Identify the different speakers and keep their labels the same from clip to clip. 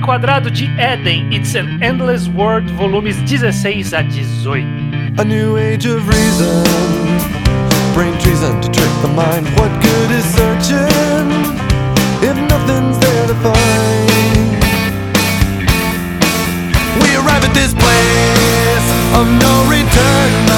Speaker 1: Reenquadrado de Eden, It's an Endless World, volumes 16 a 18.
Speaker 2: A new age of reason. Brain treason to trick the mind. What good is searching if nothing's there to find? We arrive at this place of no return,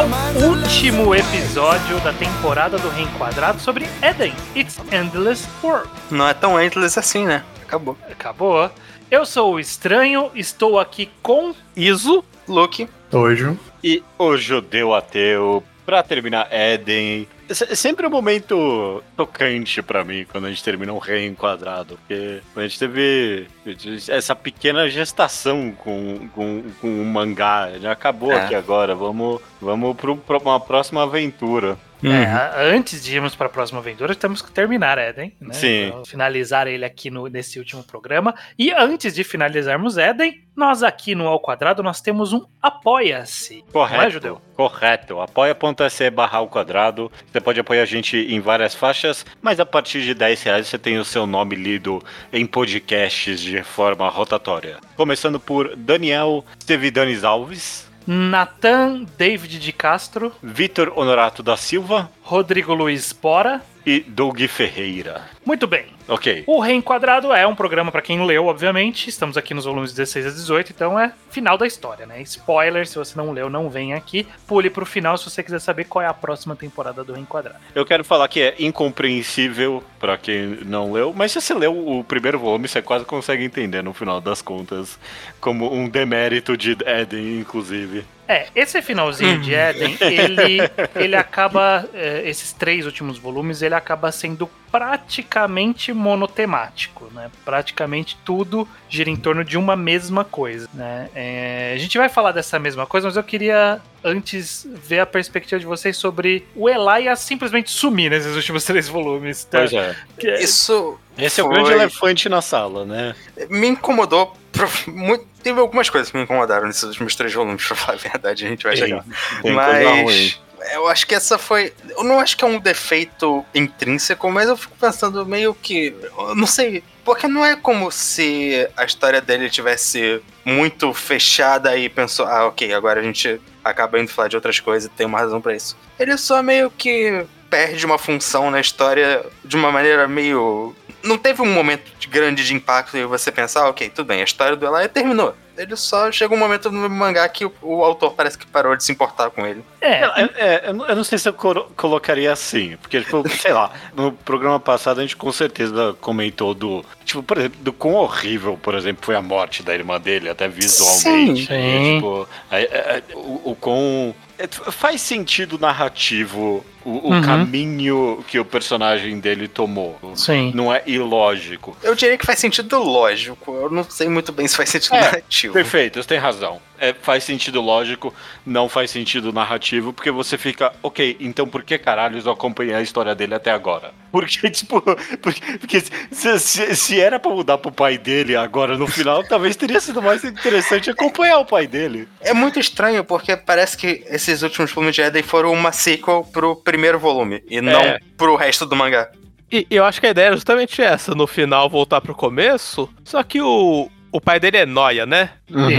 Speaker 1: ao último episódio da temporada do Reenquadrado sobre Eden, It's Endless World.
Speaker 3: Não é tão endless assim, né? Acabou.
Speaker 1: Acabou. Eu sou o Estranho, estou aqui com
Speaker 3: Iso, Luke.
Speaker 4: Hoje.
Speaker 5: E o judeu ateu, pra terminar Éden. É sempre um momento tocante pra mim quando a gente termina um reenquadrado. Porque a gente teve essa pequena gestação com, com, com o mangá. Já acabou
Speaker 3: É.
Speaker 5: aqui agora. Vamos, vamos pro, pra uma próxima aventura.
Speaker 1: É, a- antes de irmos para a próxima aventura, temos que terminar Eden, né?
Speaker 5: Sim.
Speaker 1: Pra Finalizar ele aqui no, nesse último programa. E antes de finalizarmos Eden, nós aqui no Ao Quadrado nós temos um Apoia-se.
Speaker 5: Correto.
Speaker 1: Não é, Judeu?
Speaker 5: Correto. Apoia.se barra ao quadrado. Você pode apoiar a gente em várias faixas, mas a partir de 10 reais você tem o seu nome lido em podcasts de forma rotatória. Começando por Daniel Stevidanes Alves,
Speaker 1: Nathan David de Castro,
Speaker 5: Vitor Honorato da Silva
Speaker 1: Rodrigo Luiz Bora.
Speaker 5: E Doug Ferreira.
Speaker 1: Muito bem.
Speaker 5: Ok.
Speaker 1: O Reenquadrado é um programa para quem leu, obviamente. Estamos aqui nos volumes 16 a 18, então é final da história, né? Spoiler, se você não leu, não vem aqui. Pule pro final se você quiser saber qual é a próxima temporada do Reenquadrado.
Speaker 5: Eu quero falar que é incompreensível pra quem não leu, mas se você leu o primeiro volume, você quase consegue entender no final das contas, como um demérito de Eden, inclusive.
Speaker 1: É, esse finalzinho de Eden, ele, ele acaba. é, esses três últimos volumes, ele acaba sendo praticamente monotemático, né? Praticamente tudo gira em torno de uma mesma coisa, né? É, a gente vai falar dessa mesma coisa, mas eu queria antes ver a perspectiva de vocês sobre o Elia simplesmente sumir nesses últimos três volumes. Tá?
Speaker 5: Pois é.
Speaker 1: Que-
Speaker 3: Isso
Speaker 5: Esse é o
Speaker 3: Foi.
Speaker 5: grande elefante na sala, né?
Speaker 3: me incomodou. prof- muito- Teve algumas coisas que me incomodaram nesses últimos três volumes, pra falar a verdade, a gente vai chegar. Mas eu acho que essa foi. Eu não acho que é um defeito intrínseco, mas eu fico pensando meio que. Eu não sei. Porque não é como se a história dele tivesse muito fechada e pensou, ah, ok, agora a gente acaba indo falar de outras coisas e tem uma razão pra isso. Ele só meio que perde uma função na história de uma maneira meio. Não teve um momento de grande de impacto e você pensar, ah, ok, tudo bem, a história do Elia terminou. Ele só chega um momento no mangá que o, o autor parece que parou de se importar com ele.
Speaker 1: É,
Speaker 5: É, é, eu não- eu não sei se eu colocaria assim, porque, tipo, sei lá, no programa passado a gente com certeza comentou do, tipo, por exemplo, do quão horrível, por exemplo, foi a morte da irmã dele, até visualmente.
Speaker 1: Sim.
Speaker 5: E, tipo, é- é- é, o, o quão. é, faz sentido narrativo o, o
Speaker 1: Uhum.
Speaker 5: caminho que o personagem dele tomou.
Speaker 1: sim.
Speaker 5: Não é ilógico.
Speaker 3: Eu diria que faz sentido lógico. Eu não sei muito bem se faz sentido
Speaker 5: É,
Speaker 3: narrativo.
Speaker 5: Perfeito, você tem razão. É, faz sentido lógico, não faz sentido narrativo, porque você fica, ok, então por que caralhos eu acompanhei a história dele até agora? Porque, tipo, porque, porque se, se- se era pra mudar pro pai dele agora no final, talvez teria sido mais interessante acompanhar o pai dele.
Speaker 3: É muito estranho porque parece que esses últimos volumes de Eden foram uma sequel pro primeiro volume e não
Speaker 5: É.
Speaker 3: pro resto do mangá.
Speaker 4: E eu acho que a ideia é justamente essa, no final voltar pro começo. Só que o, o pai dele é Noia, né?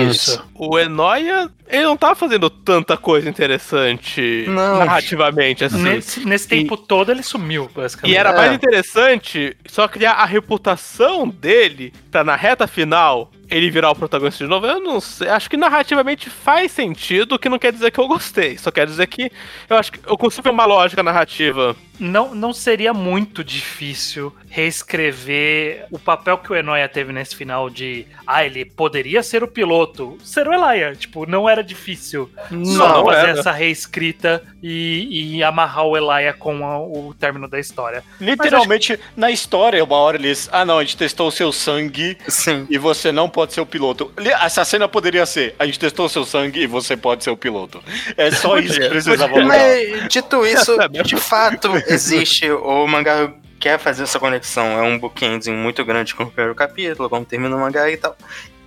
Speaker 1: Isso.
Speaker 4: O Enoia, ele não tá fazendo tanta coisa interessante
Speaker 3: Não.
Speaker 4: narrativamente, assim.
Speaker 1: Nesse, nesse tempo todo ele sumiu, basicamente.
Speaker 4: E era
Speaker 3: É.
Speaker 4: mais interessante só criar a reputação dele pra na reta final ele virar o protagonista de novo. Eu não sei. Acho que narrativamente faz sentido, o que não quer dizer que eu gostei. Só quer dizer que eu acho que eu consigo ver uma lógica narrativa.
Speaker 1: não, não seria muito difícil reescrever o papel que o Enoia teve nesse final de ah, ele poderia ser o piloto, ser o Elia. Tipo, não era difícil só
Speaker 4: Não
Speaker 1: fazer
Speaker 4: era.
Speaker 1: essa reescrita e, e amarrar o Elia com a- o término da história.
Speaker 5: Literalmente, na história, uma hora eles. Ah, não, a gente testou o seu sangue
Speaker 3: Sim.
Speaker 5: e você não pode ser o piloto. Essa cena poderia ser: a gente testou o seu sangue e você pode ser o piloto. É só isso que precisava.
Speaker 3: Mas, dito isso, de fato existe. O mangá quer fazer essa conexão. É um bookending muito grande com o primeiro capítulo, como termina o mangá e tal.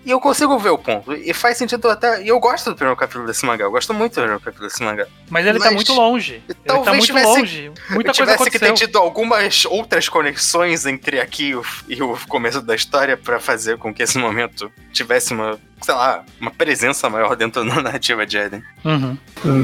Speaker 3: E eu consigo ver o ponto. E faz sentido até. E eu gosto do primeiro capítulo desse mangá. Eu gosto muito do primeiro capítulo desse mangá.
Speaker 1: Mas ele tá
Speaker 3: Mas
Speaker 1: muito longe. Ele tá muito
Speaker 3: tivesse-
Speaker 1: longe. Muita
Speaker 3: eu
Speaker 1: coisa
Speaker 3: tivesse que ter tido algumas outras conexões entre aqui e o, e o começo da história pra fazer com que esse momento tivesse uma, sei lá, uma presença maior dentro da narrativa de Eden.
Speaker 1: Uhum.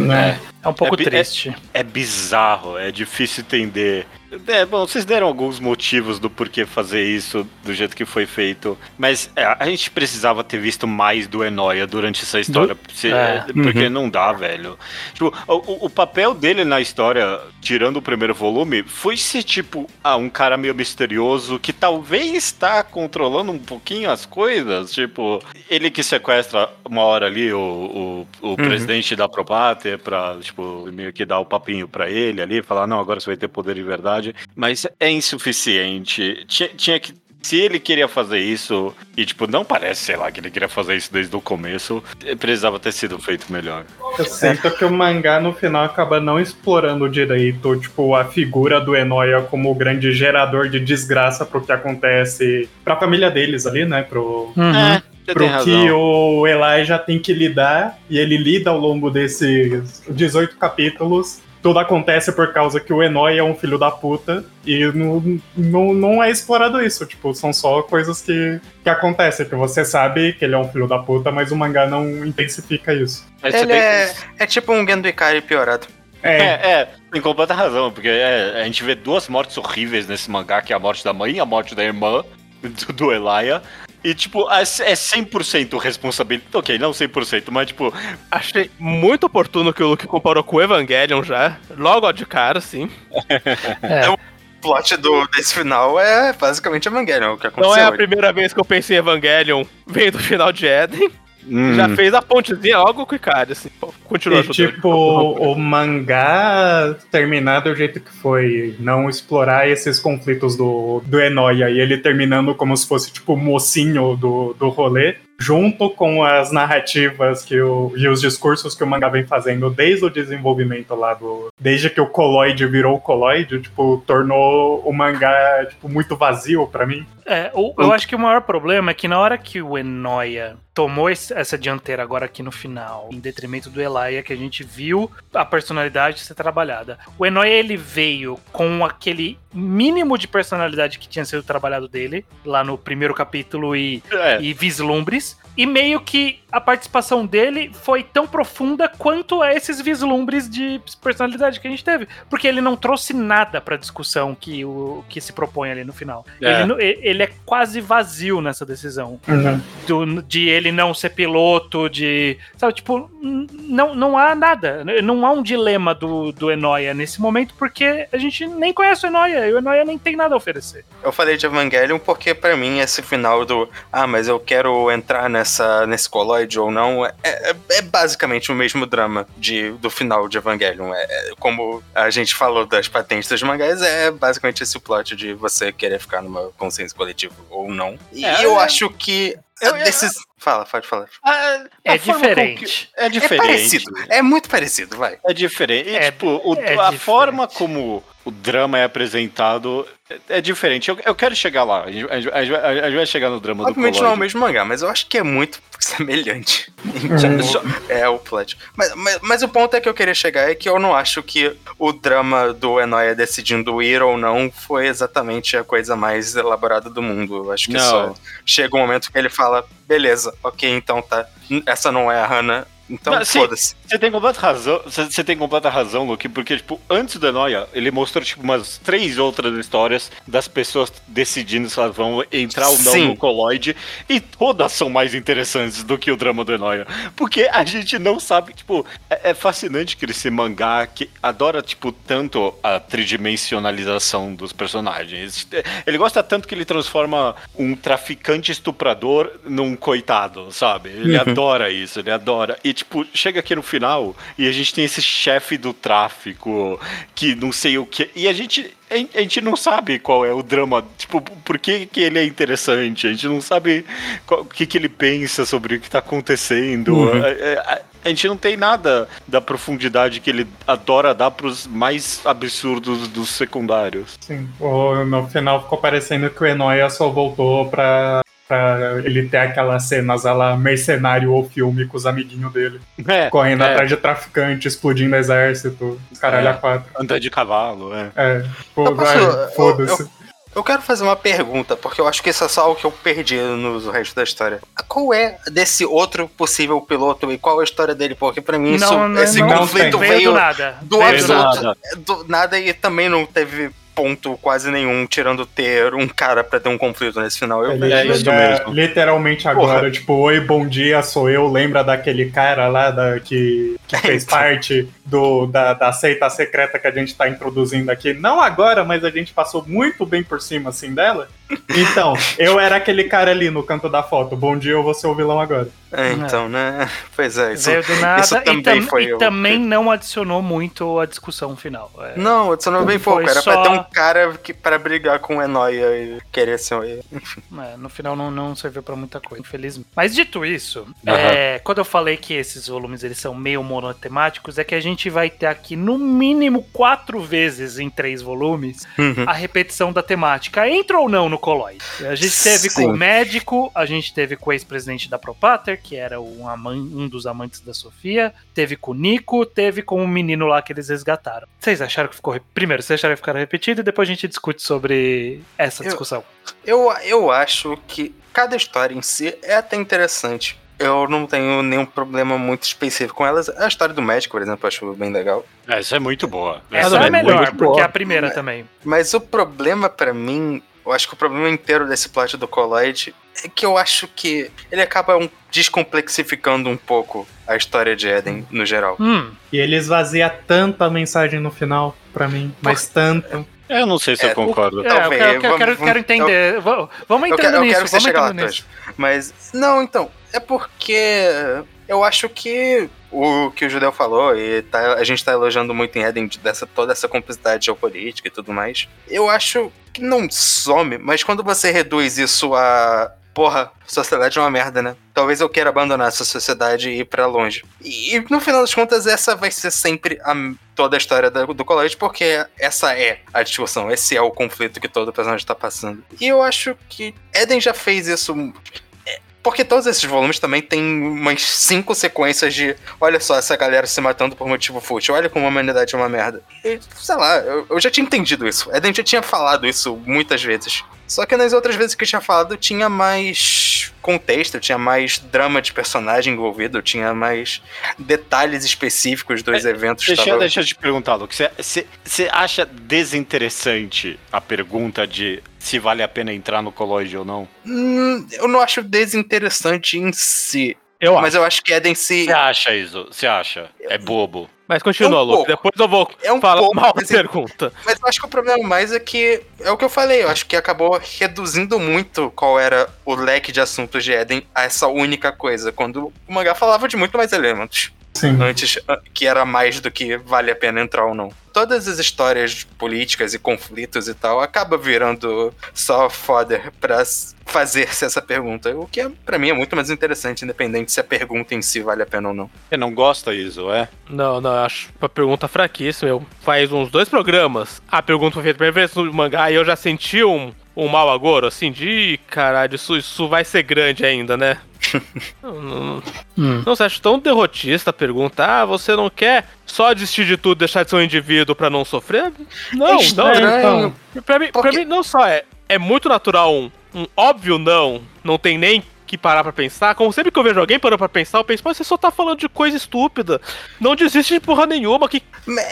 Speaker 6: Né?
Speaker 1: É um pouco
Speaker 5: É bi-
Speaker 1: triste.
Speaker 5: É bizarro, é difícil entender. É, bom, vocês deram alguns motivos do porquê fazer isso do jeito que foi feito, mas é, a gente precisava ter visto mais do Enoia durante essa história, se-
Speaker 1: É.
Speaker 5: porque não dá, velho. Tipo, o, o- papel dele na história, tirando o primeiro volume, foi ser tipo, ah, um cara meio misterioso que talvez está controlando um pouquinho as coisas, tipo, ele que sequestra uma hora ali o, o, o presidente da Propater pra, tipo, meio que dar o papinho pra ele ali, falar, não, agora você vai ter poder de verdade. Mas é insuficiente. Tinha, tinha que. Se ele queria fazer isso, e tipo, não parece, sei lá, que ele queria fazer isso desde o começo, eh, precisava ter sido feito melhor.
Speaker 6: Eu sinto que o mangá no final acaba não explorando direito, tipo, a figura do Enoia como o grande gerador de desgraça pro que acontece pra família deles ali, né? Pro,
Speaker 1: Uhum.
Speaker 5: É,
Speaker 6: pro que o Elijah tem que lidar, e ele lida ao longo desses 18 capítulos. Tudo acontece por causa que o Enoy é um filho da puta e não, não, não é explorado isso. Tipo, são só coisas que, que acontecem, que você sabe que ele é um filho da puta, mas o mangá não intensifica isso.
Speaker 3: Ele é, é tipo um Gendo Ikari piorado.
Speaker 6: É,
Speaker 5: É, é, tem completa razão, porque é, a gente vê duas mortes horríveis nesse mangá, que é a morte da mãe e a morte da irmã do, do Elia. E, tipo, é é 100% responsabilidade. Ok, não 100%, mas, tipo,
Speaker 4: Achei muito oportuno que o Luke comparou com o Evangelion já. Logo de cara, sim.
Speaker 1: É.
Speaker 3: O plot do, desse final é basicamente Evangelion, o que
Speaker 4: Não
Speaker 3: aconteceu.
Speaker 4: é a
Speaker 3: hoje.
Speaker 4: primeira vez que eu pensei em Evangelion vem do final de Eden.
Speaker 5: Hum,
Speaker 4: Já fez a pontezinha logo com o Ikari, assim. Continua
Speaker 6: E tipo, o mangá terminar do jeito que foi, não explorar esses conflitos do, do Enoia e ele terminando como se fosse tipo o mocinho do, do rolê, junto com as narrativas que o, e os discursos que o mangá vem fazendo desde o desenvolvimento lá do. Desde que o Coloid virou o Coloid, tipo, tornou o mangá tipo, muito vazio pra mim.
Speaker 1: É, o- eu acho que o maior problema é que na hora que o Enoia tomou esse- essa dianteira agora aqui no final, em detrimento do Elaia, que a gente viu a personalidade ser trabalhada. O Enoia, ele veio com aquele mínimo de personalidade que tinha sido trabalhado dele, lá no primeiro capítulo e,
Speaker 5: é,
Speaker 1: e vislumbres. E meio que a participação dele foi tão profunda quanto a esses vislumbres de personalidade que a gente teve. Porque ele não trouxe nada pra discussão que, o, que se propõe ali no final.
Speaker 5: É.
Speaker 1: Ele, ele é quase vazio nessa decisão. Do- de ele não ser piloto, de. Sabe, tipo, não, não há nada. Não há um dilema do, do Enoia nesse momento, porque a gente nem conhece o Enoia e o Enoia nem tem nada a oferecer.
Speaker 3: Eu falei de Evangelion porque, pra mim, esse final do ah, mas eu quero entrar nessa, nesse coloide ou não, é, é- é basicamente o mesmo drama de, do final de Evangelion. É, é como a gente falou das patentes dos mangás, é basicamente esse o plot de você querer ficar numa consciência coletiva ou não. E
Speaker 5: É,
Speaker 3: eu
Speaker 5: é-
Speaker 3: acho que.
Speaker 5: Eu-
Speaker 3: a decis- Fala, pode falar.
Speaker 5: a- a
Speaker 1: É diferente.
Speaker 5: que- É
Speaker 3: É
Speaker 5: diferente.
Speaker 3: parecido. É muito parecido, vai.
Speaker 5: É diferente. E,
Speaker 1: É-
Speaker 5: tipo, o-
Speaker 1: é
Speaker 5: a
Speaker 1: diferente.
Speaker 5: forma como o drama é apresentado é, é diferente. Eu, eu quero chegar lá. A gente, a gente- a gente vai- chegar no drama
Speaker 3: Obviamente
Speaker 5: do
Speaker 3: não é o mesmo mangá, mas eu acho que é muito semelhante.
Speaker 6: Hum.
Speaker 5: Só-
Speaker 3: É o plot. Mas, mas, mas o ponto é que eu queria chegar é que eu não acho que o drama do Enoia decidindo ir ou não foi exatamente a coisa mais elaborada do mundo. Eu acho que
Speaker 5: Não.
Speaker 3: só chega um momento que ele fala: beleza, ok, então tá. Essa não é a Hannah, então foda-se.
Speaker 5: Você tem completa razão, você tem completa razão, Luke, porque, tipo, antes do Enoia, ele mostrou, tipo, umas três outras histórias das pessoas decidindo se elas vão entrar ou não
Speaker 3: Sim.
Speaker 5: no Colloide, e todas são mais interessantes do que o drama do Enoia. Porque a gente não sabe, tipo, é, é fascinante que esse mangá que adora, tipo, tanto a tridimensionalização dos personagens. Ele gosta tanto que ele transforma um traficante estuprador num coitado, sabe? Ele
Speaker 3: Uhum.
Speaker 5: adora isso, ele adora. E, tipo, chega aqui no final e a gente tem esse chefe do tráfico que não sei o que. E a gente. A gente- não sabe qual é o drama, tipo, por que, que ele é interessante, a gente não sabe o que, que ele pensa sobre o que tá acontecendo.
Speaker 3: Uhum.
Speaker 5: A, a- a gente não tem nada da profundidade que ele adora dar pros mais absurdos dos secundários.
Speaker 6: Sim. O- no final ficou parecendo que o Enoia só voltou pra Pra ele ter aquelas cenas a lá mercenário ou filme com os amiguinhos dele.
Speaker 5: É,
Speaker 6: Correndo
Speaker 5: é.
Speaker 6: atrás de traficante, explodindo exército, os caralho
Speaker 5: É.
Speaker 6: a quatro.
Speaker 5: Andar de cavalo, é.
Speaker 6: É, pô,
Speaker 3: Eu posso-
Speaker 6: vai,
Speaker 3: eu-
Speaker 6: foda-se.
Speaker 3: Eu quero fazer uma pergunta, porque eu acho que isso é só algo que eu perdi no resto da história. Qual é desse outro possível piloto e qual é a história dele? Porque pra mim isso,
Speaker 1: Não, não,
Speaker 3: esse
Speaker 1: não,
Speaker 3: conflito
Speaker 1: veio,
Speaker 3: veio
Speaker 1: do nada.
Speaker 3: do
Speaker 1: Veio
Speaker 5: Veio do
Speaker 3: absoluto.
Speaker 5: nada.
Speaker 3: do nada e também não teve ponto quase nenhum, tirando ter um cara pra ter um conflito nesse final. Eu
Speaker 5: É isso mesmo.
Speaker 6: literalmente agora, tipo, oi, bom dia, sou eu. Lembra daquele cara lá da, que, que fez parte do, da, da seita secreta que a gente tá introduzindo aqui? Não agora, mas a gente passou muito bem por cima, assim, dela. Então, eu era aquele cara ali no canto da foto. Bom dia, eu vou ser o vilão agora.
Speaker 3: É, então, né? Pois é, isso,
Speaker 1: Veio do nada
Speaker 3: isso
Speaker 1: e,
Speaker 3: também
Speaker 1: tam-
Speaker 3: foi
Speaker 1: e
Speaker 3: eu.
Speaker 1: também não adicionou muito a discussão final. É,
Speaker 3: Não, adicionou bem pouco. Era
Speaker 1: só-
Speaker 3: pra ter um cara que, pra brigar com o Enoia e querer ser o
Speaker 1: é, no final não, não serviu pra muita coisa, infelizmente. Mas dito isso, é, quando eu falei que esses volumes eles são meio monotemáticos, é que a gente vai ter aqui no mínimo quatro vezes em três volumes
Speaker 3: Uhum.
Speaker 1: a repetição da temática. Entra ou não no Colloid? A gente teve
Speaker 3: Sim.
Speaker 1: com o médico, a gente teve com o ex-presidente da Propater, que era um, um dos amantes da Sofia, teve com o Nico, teve com o menino lá que eles resgataram. Vocês acharam que ficou. Primeiro, vocês acharam que ficaram repetido e depois a gente discute sobre essa
Speaker 3: Eu-
Speaker 1: discussão.
Speaker 3: Eu, eu acho que cada história em si é até interessante. Eu não tenho nenhum problema muito específico com elas. A história do médico, por exemplo, eu acho bem legal.
Speaker 5: É, Essa é muito boa.
Speaker 1: Essa
Speaker 4: Essa
Speaker 1: é
Speaker 4: é
Speaker 1: melhor,
Speaker 4: muito
Speaker 1: porque
Speaker 4: boa.
Speaker 1: é a primeira também.
Speaker 3: Mas o problema pra mim, eu acho que o problema inteiro desse plot do Colloid é que eu acho que ele acaba um- descomplexificando um pouco a história de Eden no geral.
Speaker 1: Hum,
Speaker 6: E ele esvazia tanta mensagem no final, pra mim. Mas tanto.
Speaker 5: Eu não sei se
Speaker 3: É,
Speaker 5: eu concordo.
Speaker 1: é, eu quero, eu quero,
Speaker 3: vamos-
Speaker 1: quero entender. Vamos- Vamos
Speaker 3: Eu
Speaker 1: entrando
Speaker 3: quero, eu
Speaker 1: nisso,
Speaker 3: quero que você
Speaker 1: vamos
Speaker 3: chegue lá,
Speaker 1: nisso.
Speaker 3: Mas, não, então, é porque eu acho que o que o Judeu falou, e tá- a gente tá elogiando muito em Eden de- dessa, toda essa complexidade geopolítica e tudo mais, eu acho que não some, mas quando você reduz isso a. Porra, sociedade é uma merda, né? Talvez eu queira abandonar essa sociedade e ir pra longe. E, e, no final das contas, essa vai ser sempre a, toda a história da- do colégio, porque essa é a discussão, esse é o conflito que todo personagem tá passando. E eu acho que Eden já fez isso. Porque todos esses volumes também tem umas cinco sequências de olha só, essa galera se matando por motivo fútil, olha como a humanidade é uma merda. E, sei lá, eu, eu já tinha entendido isso. Eden já tinha falado isso muitas vezes. Só que nas outras vezes que tinha falado, tinha mais contexto, tinha mais drama de personagem envolvido, tinha mais detalhes específicos dos eventos. que
Speaker 5: Deixa,
Speaker 3: tava-
Speaker 5: deixa eu te perguntar, Luke. Você- acha desinteressante a pergunta de se vale a pena entrar no colóide ou não?
Speaker 3: Hum, eu não acho desinteressante em si.
Speaker 4: Eu acho.
Speaker 3: Mas eu acho que Eden se.
Speaker 5: Você acha isso? Você acha? É bobo.
Speaker 4: Mas continua,
Speaker 3: É um
Speaker 4: Luke. Depois eu vou
Speaker 3: É um
Speaker 4: falar
Speaker 3: pouco,
Speaker 4: mal da
Speaker 3: mas é-
Speaker 4: pergunta.
Speaker 3: Mas eu acho que o problema mais é que é o que eu falei, eu acho que acabou reduzindo muito qual era o leque de assuntos de Eden a essa única coisa, quando o mangá falava de muito mais elementos.
Speaker 6: Sim.
Speaker 3: Antes, ah, que era mais do que vale a pena entrar ou não. Todas as histórias políticas e conflitos e tal acaba virando só fodder pra fazer-se essa pergunta. O que é, pra mim é muito mais interessante, independente se a pergunta em si vale a pena ou não.
Speaker 5: Você não gosta, Iso, é?
Speaker 4: Não, não, eu acho uma pergunta fraquíssima. Eu faz uns dois programas. A pergunta foi feita pela primeira vez no mangá e eu já senti um, um mal agouro, assim, de "Ih, caralho, isso, isso vai ser grande ainda, né? Não, não,
Speaker 1: Hum.
Speaker 4: não, você acha tão derrotista a pergunta, ah, você não quer só desistir de tudo, deixar de ser um indivíduo pra não sofrer? Não,
Speaker 3: É
Speaker 4: não.
Speaker 3: estranho.
Speaker 4: Pra mim, pra
Speaker 3: Porque-
Speaker 4: mim não só é, é muito natural um, um óbvio não, não tem nem que parar pra pensar. Como sempre que eu vejo alguém parando pra pensar, eu penso, mas você só tá falando de coisa estúpida. Não desiste de porra nenhuma, que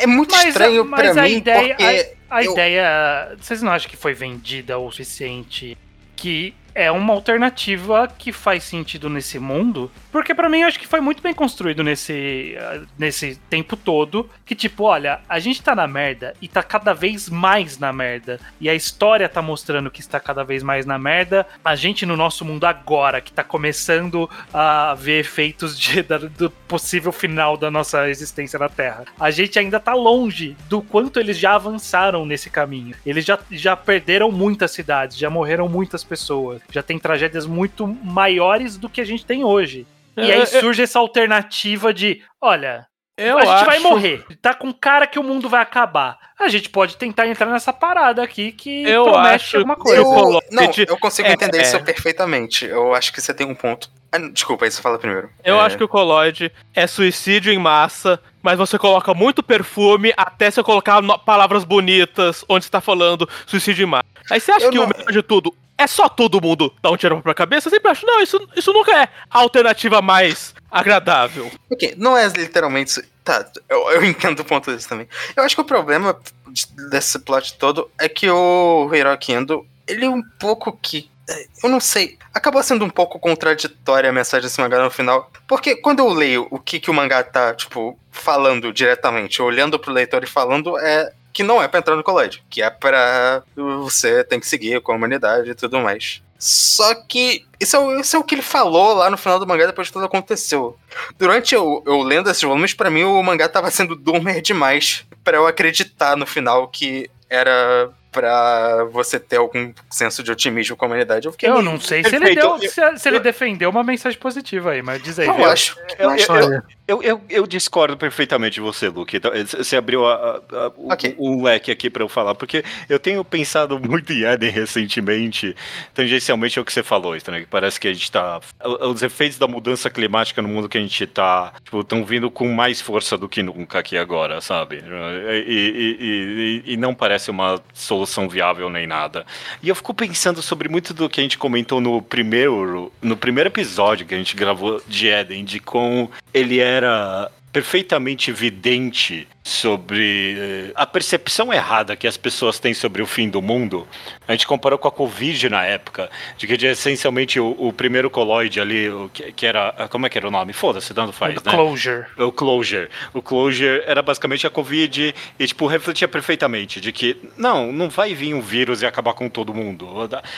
Speaker 3: É muito
Speaker 1: Mas a-
Speaker 3: estranho
Speaker 1: mas
Speaker 3: pra
Speaker 1: a
Speaker 3: mim,
Speaker 1: ideia-
Speaker 3: porque
Speaker 1: A
Speaker 3: Eu-
Speaker 1: ideia. Vocês não acham que foi vendida o suficiente? Que é uma alternativa que faz sentido nesse mundo? Porque pra mim eu acho que foi muito bem construído nesse, ah, nesse tempo todo. Que tipo, olha, a gente tá na merda e tá cada vez mais na merda. E a história tá mostrando que está cada vez mais na merda. A gente no nosso mundo agora, que tá começando a ver efeitos de- da- do possível final da nossa existência na Terra. A gente ainda tá longe do quanto eles já avançaram nesse caminho. Eles já, já perderam muitas cidades, já morreram muitas pessoas, já tem tragédias muito maiores do que a gente tem hoje. E aí
Speaker 4: É, é-
Speaker 1: surge essa alternativa de, olha,
Speaker 4: Eu
Speaker 1: a gente vai
Speaker 4: acho-
Speaker 1: morrer. Tá com cara que o mundo vai acabar. A gente pode tentar entrar nessa parada aqui que
Speaker 4: Eu
Speaker 1: promete
Speaker 4: acho
Speaker 1: alguma coisa.
Speaker 3: Eu, não, eu consigo
Speaker 4: é-
Speaker 3: entender
Speaker 4: é.
Speaker 3: isso perfeitamente. Eu acho que você tem um ponto. Ah, desculpa, aí você fala primeiro.
Speaker 4: Eu
Speaker 3: É,
Speaker 4: acho que o Colloide é suicídio em massa, mas você coloca muito perfume até você colocar palavras bonitas onde você tá falando suicídio em massa. Aí você acha
Speaker 3: Eu
Speaker 4: que
Speaker 3: não-
Speaker 4: o melhor de tudo é só todo mundo dar um tiro pra cabeça? Eu sempre acho, não, isso, isso nunca é a alternativa mais agradável.
Speaker 3: Ok, não é literalmente. Tá, eu, eu entendo o ponto desse também. Eu acho que o problema de- desse plot todo é que o Hiroki Endo, ele é um pouco que. é, Eu não sei. Acabou sendo um pouco contraditória a mensagem desse mangá no final. Porque quando eu leio o que, que o mangá tá, tipo, falando diretamente, olhando pro leitor e falando, é que não é pra entrar no colégio. Que é pra você tem que seguir com a humanidade e tudo mais. Só que isso é, o- isso é o que ele falou lá no final do mangá depois que tudo aconteceu. Durante eu, eu lendo esses volumes, pra mim o mangá tava sendo doomer demais pra eu acreditar no final que era pra você ter algum senso de otimismo com a humanidade. Eu fiquei
Speaker 1: Eu não sei se ele, deu, se, se ele defendeu uma mensagem positiva aí, mas diz aí.
Speaker 3: Eu acho.
Speaker 5: Eu,
Speaker 3: acho-
Speaker 5: eu- eu- eu- eu- eu discordo perfeitamente de você, Luke. Então, Você abriu a- a- a- o-
Speaker 3: Ok.
Speaker 5: um leque aqui pra eu falar, porque eu tenho pensado muito em Eden recentemente, tangencialmente é o que você falou, Estranho, que parece que a gente tá. Os efeitos da mudança climática no mundo que a gente tá, tipo, estão vindo com mais força do que nunca aqui agora, sabe? E, e- e- e- e não parece uma solução viável nem nada. E eu fico pensando sobre muito do que a gente comentou no primeiro, no primeiro episódio que a gente gravou de Eden, de como ele era perfeitamente evidente sobre eh, a percepção errada que as pessoas têm sobre o fim do mundo. A gente comparou com a Covid na época, de que essencialmente o, o primeiro colloide ali, o que, que era. Como é que era o nome? Foda-se, tanto faz, né?
Speaker 1: Closure.
Speaker 5: O Closure. O Closure era basicamente a Covid e, tipo, refletia perfeitamente de que, não, não vai vir um vírus e acabar com todo mundo.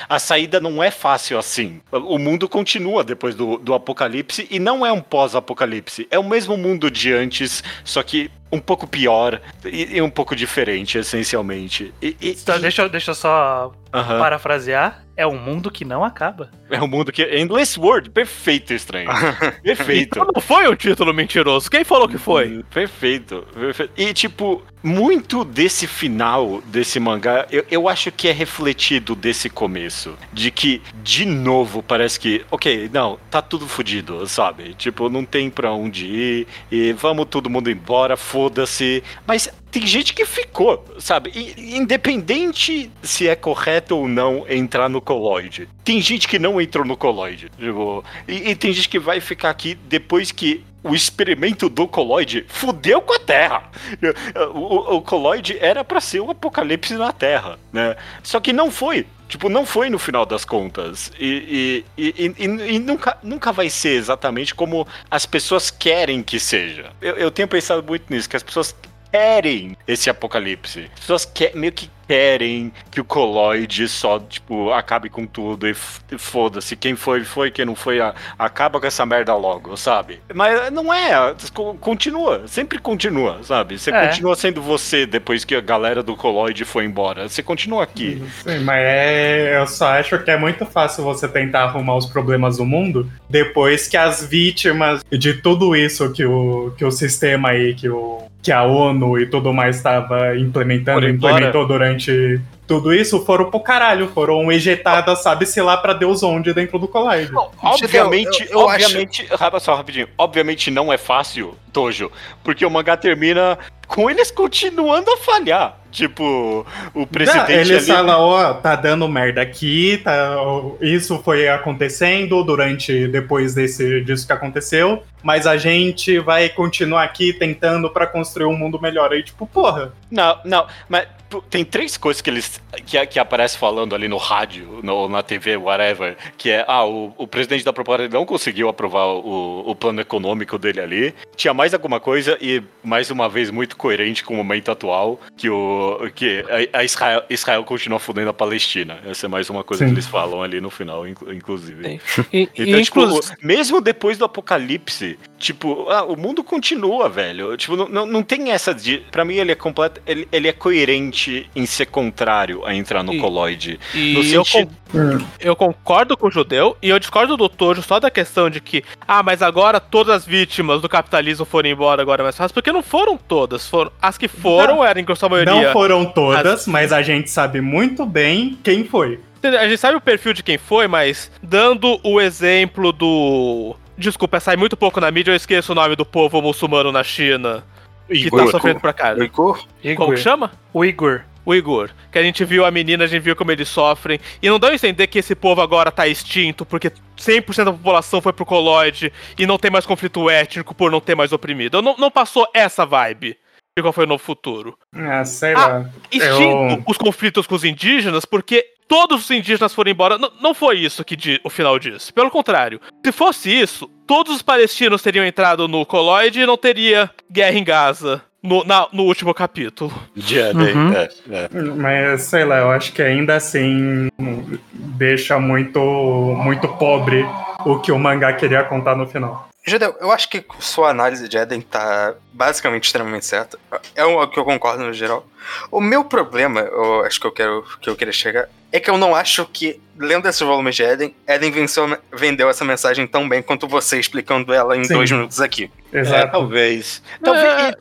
Speaker 5: A saída não é fácil assim. O mundo continua depois do, do apocalipse e não é um pós-apocalipse. É o mesmo mundo de antes, só que um pouco pior e, e um pouco diferente, essencialmente. E, e-
Speaker 1: Tá, deixa, eu- deixa eu só
Speaker 5: Aham.
Speaker 1: parafrasear. É um mundo que não acaba.
Speaker 5: É um mundo que. Endless World, perfeito, estranho. Perfeito.
Speaker 4: Então não foi um título mentiroso. Quem falou que foi?
Speaker 5: Perfeito, perfeito. E, tipo, muito desse final desse mangá, eu, eu acho que é refletido desse começo. De que, de novo, parece que, ok, não, tá tudo fodido, sabe? Tipo, não tem pra onde ir, e vamos todo mundo embora, foda-se. Mas tem gente que ficou, sabe? E- independente se é correto ou não entrar no coloide. Tem gente que não entrou no coloide. Tipo, e, e tem gente que vai ficar aqui depois que o experimento do coloide fudeu com a Terra. O, o, o coloide era pra ser o apocalipse na Terra, né? Só que não foi. Tipo, não foi no final das contas. E, e, e, e- e nunca, nunca vai ser exatamente como as pessoas querem que seja. Eu, eu tenho pensado muito nisso, que as pessoas querem esse apocalipse. As pessoas que, meio que querem que o coloide só, tipo, acabe com tudo e foda-se. Quem foi, foi. Quem não foi, a- acaba com essa merda logo, sabe? Mas não é. co- Continua. Sempre continua, sabe? Você
Speaker 1: É.
Speaker 5: continua sendo você depois que a galera do coloide foi embora. Você continua aqui.
Speaker 6: Sim, mas é, eu só acho que é muito fácil você tentar arrumar os problemas do mundo depois que as vítimas de tudo isso que o, que o sistema aí, que, o, que a ONU e tudo mais estava implementando, implementou durante tudo isso, foram pro caralho, foram ejetadas, sabe-se lá pra Deus onde dentro do colégio.
Speaker 5: Obviamente,
Speaker 3: eu- eu acho-
Speaker 5: obviamente, rapa só rapidinho. Obviamente não é fácil, Tojo, porque o mangá termina com eles continuando a falhar. Tipo, o presidente
Speaker 6: Não, eles
Speaker 5: ali-
Speaker 6: falam, ó, tá dando merda aqui, tá, ó, isso foi acontecendo durante, depois desse, disso que aconteceu, mas a gente vai continuar aqui tentando pra construir um mundo melhor. Aí, tipo, porra,
Speaker 5: Não, não, mas tem três coisas que eles que, que aparece falando ali no rádio, no, na TV, whatever, que é, ah, o, o presidente da proposta não conseguiu aprovar o, o plano econômico dele ali. Tinha mais alguma coisa e mais uma vez muito coerente com o momento atual, que o que a, a Israel, Israel continua fudendo a Palestina. Essa é mais uma coisa
Speaker 6: Sim.
Speaker 5: que eles falam ali no final, inclu- inclusive.
Speaker 4: E,
Speaker 5: Então, tipo,
Speaker 4: inclusive,
Speaker 5: mesmo depois do apocalipse, tipo, ah, o mundo continua, velho. Tipo, não, não, não tem essa de. Pra mim, ele é completo. Ele, ele é coerente em ser contrário a entrar no
Speaker 4: E-
Speaker 5: coloide.
Speaker 4: E
Speaker 5: No
Speaker 4: con- eu concordo com o judeu e eu discordo do Tojo só da questão de que, ah, mas agora todas as vítimas do capitalismo foram embora agora é mais fácil, porque não foram todas. Foram, as que foram eram em sua maioria.
Speaker 6: Não foram todas, mas a gente sabe muito bem quem foi.
Speaker 4: A gente sabe o perfil de quem foi, mas dando o exemplo do. Desculpa, sai muito pouco na mídia, eu esqueço o nome do povo muçulmano na China que tá sofrendo pra cá.
Speaker 3: Igor?
Speaker 4: Como
Speaker 1: Igor.
Speaker 4: que chama?
Speaker 1: O Igor.
Speaker 4: O Igor. Que a gente viu a menina, a gente viu como eles sofrem. E não dá a entender que esse povo agora tá extinto, porque 100% da população foi pro coloide e não tem mais conflito étnico por não ter mais oprimido. Não, não passou essa vibe de qual foi o novo futuro.
Speaker 6: Ah, sei
Speaker 4: Ah,
Speaker 6: lá.
Speaker 4: Extinto
Speaker 6: Eu-
Speaker 4: os conflitos com os indígenas, porque todos os indígenas foram embora. Não, não foi isso que di- o final disso. Pelo contrário. Se fosse isso, todos os palestinos teriam entrado no coloide e não teria guerra em Gaza. No, na- no último capítulo.
Speaker 1: Uhum.
Speaker 5: é, é.
Speaker 6: Mas sei lá, eu acho que ainda assim deixa muito, muito pobre o que o mangá queria contar no final.
Speaker 3: Judeu, eu acho que sua análise de Eden tá basicamente extremamente certa. É o que eu concordo no geral. O meu problema, eu acho que eu quero que eu queria chegar, é que eu não acho que, lendo esses volumes de Eden, Eden venceu, vendeu essa mensagem tão bem quanto você explicando ela em
Speaker 6: Sim.
Speaker 3: dois minutos aqui.
Speaker 5: É,
Speaker 6: Exato.
Speaker 5: talvez.
Speaker 4: É,
Speaker 5: Talvez.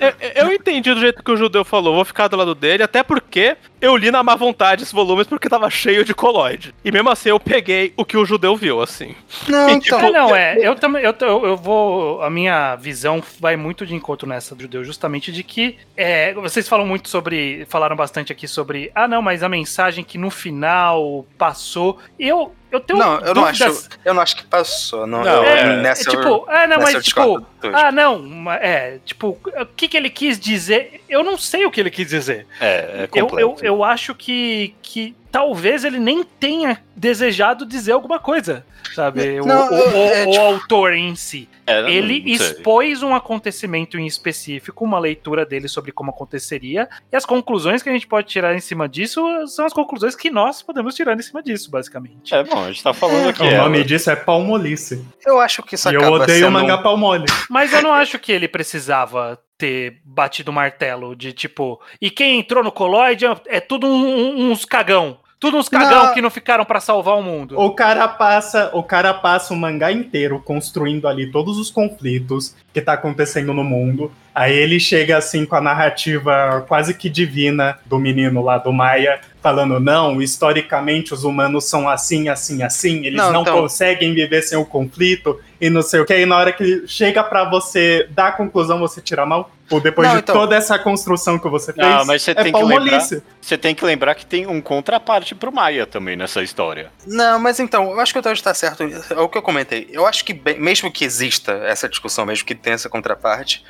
Speaker 4: é, é, eu entendi do jeito que o judeu falou, vou ficar do lado dele, até porque eu li na má vontade esses volumes porque tava cheio de coloide. E mesmo assim eu peguei o que o judeu viu, assim.
Speaker 3: Não,
Speaker 4: E,
Speaker 3: então.
Speaker 4: tipo,
Speaker 1: É, não, é. Eu também. Eu, eu, eu vou. A minha visão vai muito de encontro nessa do judeu, justamente de que. é, vocês falam muito sobre. Falaram bastante aqui sobre. Ah, não, mas a mensagem que no final passou. Eu. Eu tenho
Speaker 3: Não, eu não acho.
Speaker 1: dúvidas-
Speaker 3: Eu não acho que passou. Não,
Speaker 5: Não,
Speaker 3: eu-
Speaker 1: É,
Speaker 3: nessa
Speaker 1: é tipo, ah, não,
Speaker 3: eu
Speaker 1: mas tipo, ah, não, é, tipo, o que que ele quis dizer? Eu não sei o que ele quis dizer.
Speaker 5: É, é
Speaker 1: Eu,
Speaker 5: complexo.
Speaker 1: eu, eu acho que, que talvez ele nem tenha desejado dizer alguma coisa, sabe? O,
Speaker 3: Não,
Speaker 1: o- o-
Speaker 3: é,
Speaker 1: o
Speaker 3: tipo-
Speaker 1: autor em si.
Speaker 5: É,
Speaker 1: Ele expôs um acontecimento em específico, uma leitura dele sobre como aconteceria, e as conclusões que a gente pode tirar em cima disso são as conclusões que nós podemos tirar em cima disso, basicamente.
Speaker 5: É bom, a gente tá falando aqui.
Speaker 6: o
Speaker 5: é,
Speaker 6: nome disso é palmolice.
Speaker 3: Eu acho que isso
Speaker 6: E eu
Speaker 3: acaba
Speaker 6: odeio
Speaker 3: sendo
Speaker 6: o mangá palmole.
Speaker 1: Mas eu não acho que ele precisava ter batido o martelo de tipo, e quem entrou no coloide é- é tudo um- um- uns cagão. Tudo uns cagão
Speaker 3: Não.
Speaker 1: que não ficaram pra salvar o mundo.
Speaker 6: O cara passa, o cara passa o mangá inteiro construindo ali todos os conflitos que tá acontecendo no mundo. Aí ele chega assim com a narrativa quase que divina do menino lá do Maia, falando não, historicamente os humanos são assim, assim, assim, eles
Speaker 3: Não,
Speaker 6: não,
Speaker 3: então-
Speaker 6: conseguem viver sem o conflito e não sei o que. E na hora que chega pra você dar a conclusão, você tira mal. Ou depois
Speaker 3: Não,
Speaker 6: de
Speaker 3: então-
Speaker 6: toda essa construção que você fez,
Speaker 5: Não, mas você
Speaker 6: é
Speaker 5: tem que
Speaker 6: palmolice.
Speaker 5: Você tem que lembrar que tem um contraparte pro Maia também nessa história.
Speaker 3: Não, mas então, eu acho que o Tojo tá certo. É o que eu comentei. Eu acho que, bem- mesmo que exista essa discussão, mesmo que tenha essa contraparte,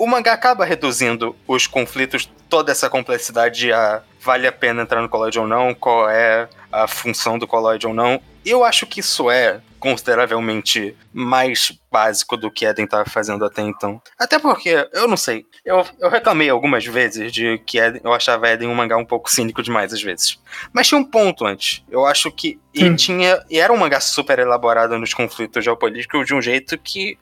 Speaker 3: o mangá acaba reduzindo os conflitos, toda essa complexidade a vale a pena entrar no colóide ou não, qual é a função do colóide ou não. Eu acho que isso é consideravelmente mais básico do que Eden tava fazendo até então. Até porque, eu não sei, eu, eu reclamei algumas vezes de que Eden, eu achava Eden um mangá um pouco cínico demais às vezes. Mas tinha um ponto antes. Eu acho que. E tinha. E era um mangá super elaborado nos conflitos geopolíticos de um jeito que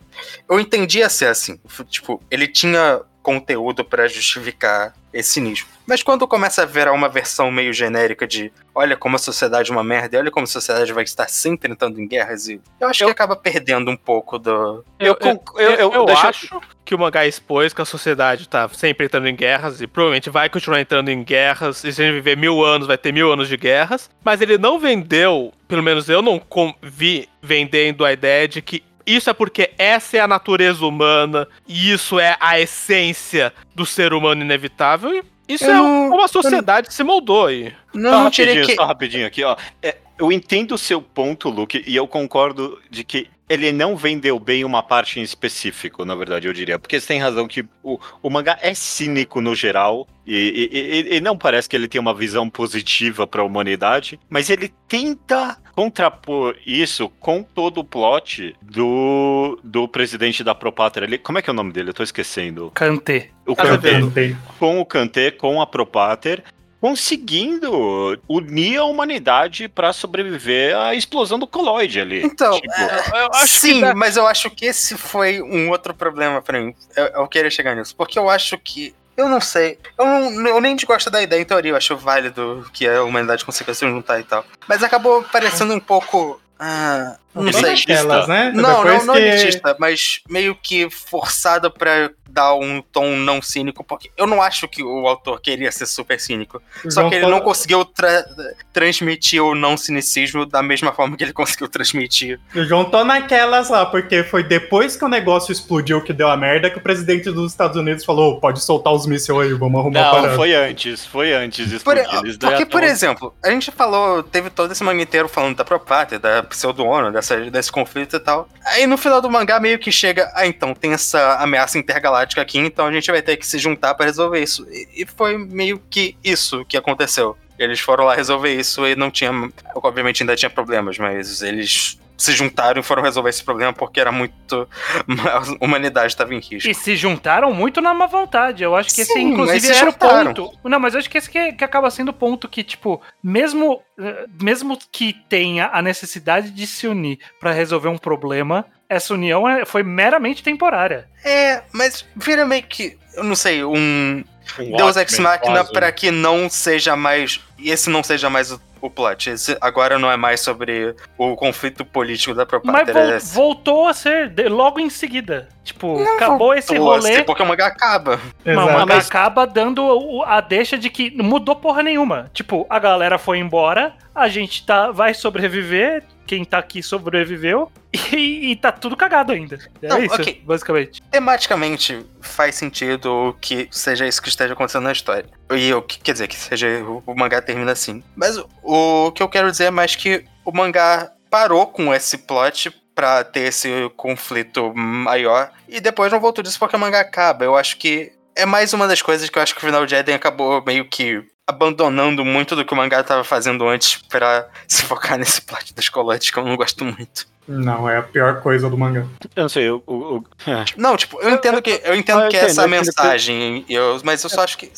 Speaker 3: eu entendia ser assim. Tipo, ele tinha conteúdo pra justificar esse cinismo. Mas quando começa a virar uma versão meio genérica de olha como a sociedade é uma merda, e olha como a sociedade vai estar sempre entrando em guerras, e eu acho
Speaker 4: Eu-
Speaker 3: que acaba perdendo um pouco do.
Speaker 5: Eu, eu, eu,
Speaker 4: eu
Speaker 5: deixa-
Speaker 4: acho que o mangá expôs que a sociedade tá sempre entrando em guerras e provavelmente vai continuar entrando em guerras. E se a gente viver mil anos, vai ter mil anos de guerras. Mas ele não vendeu, pelo menos eu não vi vendendo a ideia de que isso é porque essa é a natureza humana e isso é a essência do ser humano inevitável. E isso
Speaker 3: Eu
Speaker 4: é
Speaker 3: não-
Speaker 4: uma sociedade que se moldou aí.
Speaker 3: Não,
Speaker 5: Só
Speaker 3: não tirei
Speaker 5: rapidinho,
Speaker 3: que.
Speaker 5: só rapidinho aqui, ó. É, eu entendo o seu ponto, Luke, e eu concordo de que ele não vendeu bem uma parte em específico, na verdade, eu diria. Porque você tem razão que o, o mangá é cínico no geral, e, e- e- e não parece que ele tem uma visão positiva para a humanidade, mas ele tenta contrapor isso com todo o plot do, do presidente da Propátria. Ele, como é que é o nome dele? Eu tô esquecendo.
Speaker 1: Kantê.
Speaker 5: O Kanté
Speaker 6: tentei.
Speaker 5: com o Kanté, com a Propater, conseguindo unir a humanidade pra sobreviver à explosão do coloide ali.
Speaker 3: Então,
Speaker 5: Tipo,
Speaker 3: é,
Speaker 4: eu acho
Speaker 3: sim,
Speaker 4: que dá-
Speaker 3: mas eu acho que esse foi um outro problema pra mim. Eu, eu queria chegar nisso. Porque eu acho que Eu não sei. Eu, não, eu nem desgosto da ideia em teoria, eu acho válido que a humanidade consiga se juntar e tal. Mas acabou parecendo um pouco. Ah, não sei.
Speaker 6: naquelas, né?
Speaker 3: Não,
Speaker 6: Depois
Speaker 3: não, não
Speaker 6: que-
Speaker 3: elitista, mas meio que forçado pra dar um tom não cínico, porque eu não acho que o autor queria ser super cínico. Só que ele não conseguiu tra- transmitir o não cinicismo da mesma forma que ele conseguiu transmitir.
Speaker 6: O João tô naquelas lá, porque foi depois que o negócio explodiu que deu a merda que o presidente dos Estados Unidos falou: pode soltar os mísseis aí, vamos arrumar a
Speaker 5: Não,
Speaker 6: parada.
Speaker 5: foi antes, foi antes.
Speaker 3: Por- porque, por exemplo, a gente falou, teve todo esse manga inteiro falando da Propátria, da pseudo-ONU, desse conflito e tal. Aí no final do mangá meio que chega, ah, então, tem essa ameaça intergaláctica aqui, então a gente vai ter que se juntar pra resolver isso. E, e foi meio que isso que aconteceu. Eles foram lá resolver isso e não tinha. Obviamente ainda tinha problemas, mas eles se juntaram e foram resolver esse problema porque era muito. A humanidade estava em risco.
Speaker 1: E se juntaram muito na má vontade. Eu acho que esse,
Speaker 3: Sim, mas
Speaker 1: inclusive, era
Speaker 3: juntaram.
Speaker 1: o ponto. Não, mas eu acho que esse que, que acaba sendo o ponto que, tipo, mesmo, eh, mesmo que tenha a necessidade de se unir pra resolver um problema, essa união é- foi meramente temporária.
Speaker 3: É, mas vira meio que. Eu não sei, um.
Speaker 5: Um
Speaker 3: Deus Ex Machina pra que não seja mais. E esse não seja mais o, o plot. Esse agora não é mais sobre o conflito político da
Speaker 1: Mas
Speaker 3: propaganda.
Speaker 1: vol- voltou a ser de- logo em seguida. Tipo, acabou esse rolê.
Speaker 3: Porque o mangá acaba.
Speaker 1: Mas o mangá acaba dando a deixa de que não mudou porra nenhuma. Tipo, a galera foi embora, a gente tá, vai sobreviver, quem tá aqui sobreviveu, e, e tá tudo cagado ainda. É
Speaker 3: Não,
Speaker 1: isso,
Speaker 3: ok.
Speaker 1: basicamente.
Speaker 3: Tematicamente faz sentido que seja isso que esteja acontecendo na história. E eu, quer dizer, que seja o, o mangá termina assim. Mas o, o que eu quero dizer é mais que o mangá parou com esse plot pra ter esse conflito maior e depois não voltou disso porque o mangá acaba. Eu acho que é mais uma das coisas que eu acho que o final de Eden acabou meio que abandonando muito do que o mangá tava fazendo antes pra se focar nesse plot das colotes que eu não gosto muito.
Speaker 6: Não, é a pior coisa do mangá.
Speaker 5: Eu não sei, eu, eu- eu- é.
Speaker 3: Não, tipo, eu entendo que eu entendo
Speaker 5: eu
Speaker 3: que é
Speaker 5: entendo,
Speaker 3: essa
Speaker 5: eu entendo que-
Speaker 3: mensagem, eu, mas eu só acho que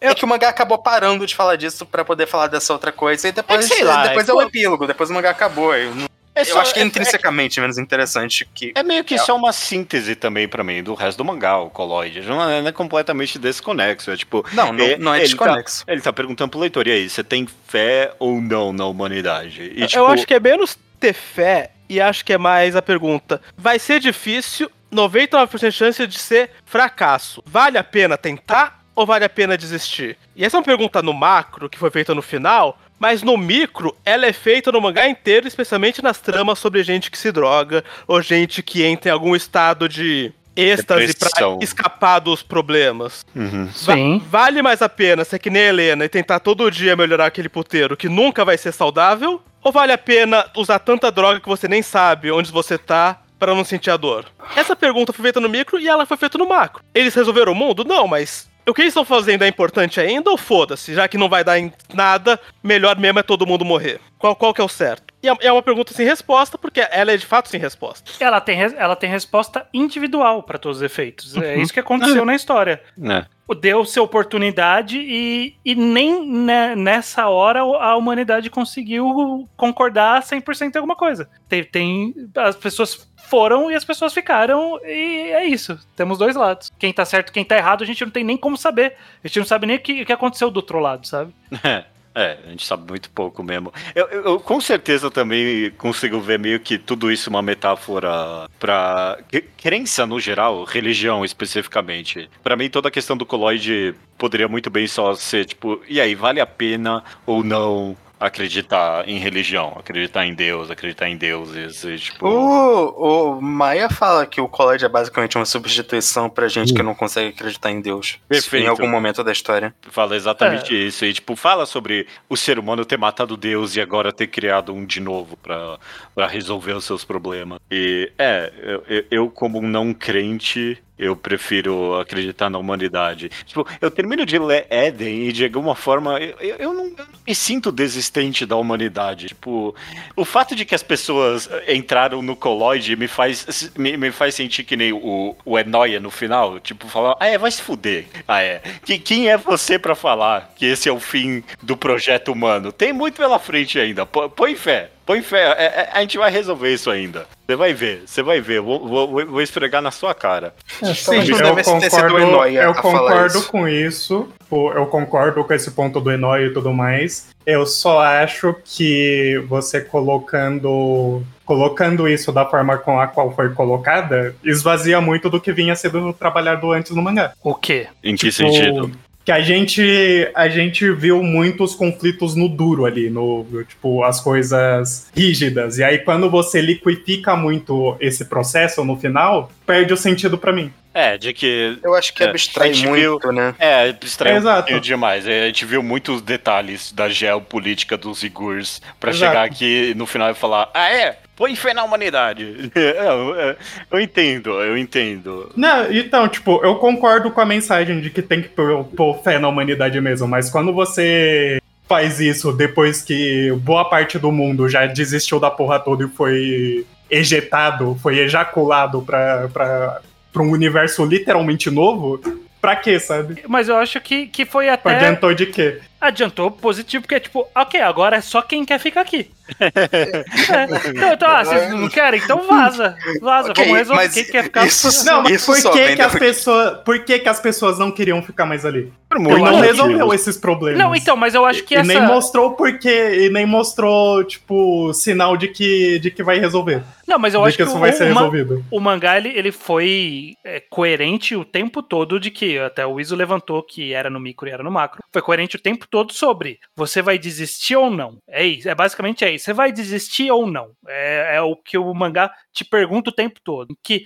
Speaker 3: é que o mangá acabou parando de falar disso pra poder falar dessa outra coisa e depois,
Speaker 5: É sei lá,
Speaker 3: depois
Speaker 5: é
Speaker 3: é, o epílogo, depois o mangá acabou. Eu, não-
Speaker 5: É
Speaker 3: eu
Speaker 5: só-
Speaker 3: acho que é
Speaker 5: é-
Speaker 3: intrinsecamente menos interessante que
Speaker 5: É meio que só uma síntese também pra mim do resto do mangá, o Colloid. Não é, não é completamente desconexo. É tipo,
Speaker 3: não, não,
Speaker 5: é-
Speaker 3: não é
Speaker 5: ele
Speaker 3: desconexo.
Speaker 5: Tá, ele tá perguntando pro leitor, e aí, você tem fé ou não na humanidade? E, tipo,
Speaker 4: Eu acho que é menos ter fé e acho que é mais a pergunta. Vai ser difícil, 99% de chance de ser fracasso. Vale a pena tentar ou vale a pena desistir? E essa é uma pergunta no macro, que foi feita no final, mas no micro, ela é feita no mangá inteiro, especialmente nas tramas sobre gente que se droga, ou gente que entra em algum estado de êxtase pra
Speaker 5: Depressão.
Speaker 4: escapar dos problemas.
Speaker 5: Uhum.
Speaker 4: Va-
Speaker 1: Sim.
Speaker 4: vale mais a pena ser que nem a Helena e tentar todo dia melhorar aquele puteiro que nunca vai ser saudável? Ou vale a pena usar tanta droga que você nem sabe onde você tá pra não sentir a dor? Essa pergunta foi feita no micro e ela foi feita no macro. Eles resolveram o mundo? Não, mas o que eles estão fazendo é importante ainda ou foda-se? Já que não vai dar em nada, melhor mesmo é todo mundo morrer. Qual, qual que é o certo? E é- é uma pergunta sem resposta, porque ela é de fato sem resposta.
Speaker 1: Ela tem, res- ela tem resposta individual pra todos os efeitos. É isso que aconteceu na história.
Speaker 5: É.
Speaker 1: Deu-se oportunidade e, e nem ne- nessa hora a humanidade conseguiu concordar 100% em alguma coisa. Tem, tem, as pessoas foram e as pessoas ficaram e é isso. Temos dois lados. Quem tá certo quem tá errado a gente não tem nem como saber. A gente não sabe nem o que, o que aconteceu do outro lado, sabe?
Speaker 5: É, é, a gente sabe muito pouco mesmo. Eu, eu- eu com certeza também consigo ver meio que tudo isso uma metáfora que- crença no geral, religião especificamente. Pra mim, toda a questão do coloide poderia muito bem só ser tipo, e aí, vale a pena ou não acreditar em religião, acreditar em Deus, acreditar em deuses, e, tipo.
Speaker 3: O, o Maia fala que o colégio é basicamente uma substituição pra gente que não consegue acreditar em Deus.
Speaker 5: Perfeito.
Speaker 3: Em algum momento da história.
Speaker 5: Fala exatamente
Speaker 1: É.
Speaker 5: isso. E, tipo, fala sobre o ser humano ter matado Deus e agora ter criado um de novo pra, pra resolver os seus problemas. E, é, eu, eu- eu, como um não crente, eu prefiro acreditar na humanidade. Tipo, eu termino de ler Éden e, de alguma forma, eu, eu- não, eu não me sinto desistente da humanidade. Tipo, o fato de que as pessoas entraram no coloide me faz, me, me faz sentir que nem o, o Enoia no final. Tipo, falar, ah, é, vai se fuder. Ah, é. Que, quem é você pra falar que esse é o fim do projeto humano? Tem muito pela frente ainda. Põe fé. Põe fé, é- é- a gente vai resolver isso ainda. Você vai ver, você vai ver. Vou, vou, vou- esfregar na sua cara.
Speaker 6: Sim,
Speaker 3: Talvez não
Speaker 6: eu concordo, eu concordo
Speaker 3: isso.
Speaker 6: com isso. Eu concordo com esse ponto do Enoy e tudo mais. Eu só acho que você colocando colocando isso da forma com a qual foi colocada, esvazia muito do que vinha sendo trabalhado antes no mangá.
Speaker 1: O quê?
Speaker 5: Em que
Speaker 6: Tipo,
Speaker 5: sentido?
Speaker 6: Que a gente, a gente viu muitos conflitos no duro ali, no tipo, as coisas rígidas. E aí, quando você liquifica muito esse processo no final, perde o sentido pra mim.
Speaker 5: É, de que.
Speaker 3: Eu acho que
Speaker 5: É,
Speaker 3: abstrai muito, né?
Speaker 5: É, abstraiu um
Speaker 6: Exato.
Speaker 5: pouquinho demais. É, A gente viu muitos detalhes da geopolítica dos Igurs pra
Speaker 6: Exato.
Speaker 5: chegar aqui no final e falar: Ah, é? Põe fé na humanidade. É, eu, eu- eu entendo, eu entendo.
Speaker 6: Não, então, tipo, eu concordo com a mensagem de que tem que pôr, pôr fé na humanidade mesmo, mas quando você faz isso depois que boa parte do mundo já desistiu da porra toda e foi ejetado, foi ejaculado pra, pra, pra um universo literalmente novo, pra quê, sabe?
Speaker 1: Mas eu acho que, que foi até.
Speaker 6: Adiantou de quê?
Speaker 1: Adiantou positivo, porque, tipo, ok, agora é só quem quer ficar aqui. É. Então, então, ah, vocês não querem? Então vaza. Vaza,
Speaker 3: Ok,
Speaker 1: vamos resolver. Quem quer ficar
Speaker 3: isso-
Speaker 6: Não, mas
Speaker 3: Isso
Speaker 6: por que, que as
Speaker 3: da-
Speaker 6: pessoas. Por que, que as pessoas não queriam ficar mais ali?
Speaker 5: Por
Speaker 6: Ele
Speaker 5: muito
Speaker 6: não
Speaker 5: motivos.
Speaker 6: resolveu esses problemas.
Speaker 1: Não, então, mas eu acho que
Speaker 6: E
Speaker 1: essa.
Speaker 6: nem mostrou porquê, e nem mostrou, tipo, sinal de que, de que vai resolver.
Speaker 1: Não, mas eu
Speaker 6: de
Speaker 1: acho
Speaker 6: que
Speaker 1: que,
Speaker 6: isso
Speaker 1: o,
Speaker 6: vai ser resolvido.
Speaker 1: o mangá ele, ele foi é, coerente o tempo todo de que até o Iso levantou que era no micro e era no macro. Foi coerente o tempo todo sobre você vai desistir ou não. É isso, é basicamente é isso. Você vai desistir ou não. É, é o que o mangá te pergunta o tempo todo. Que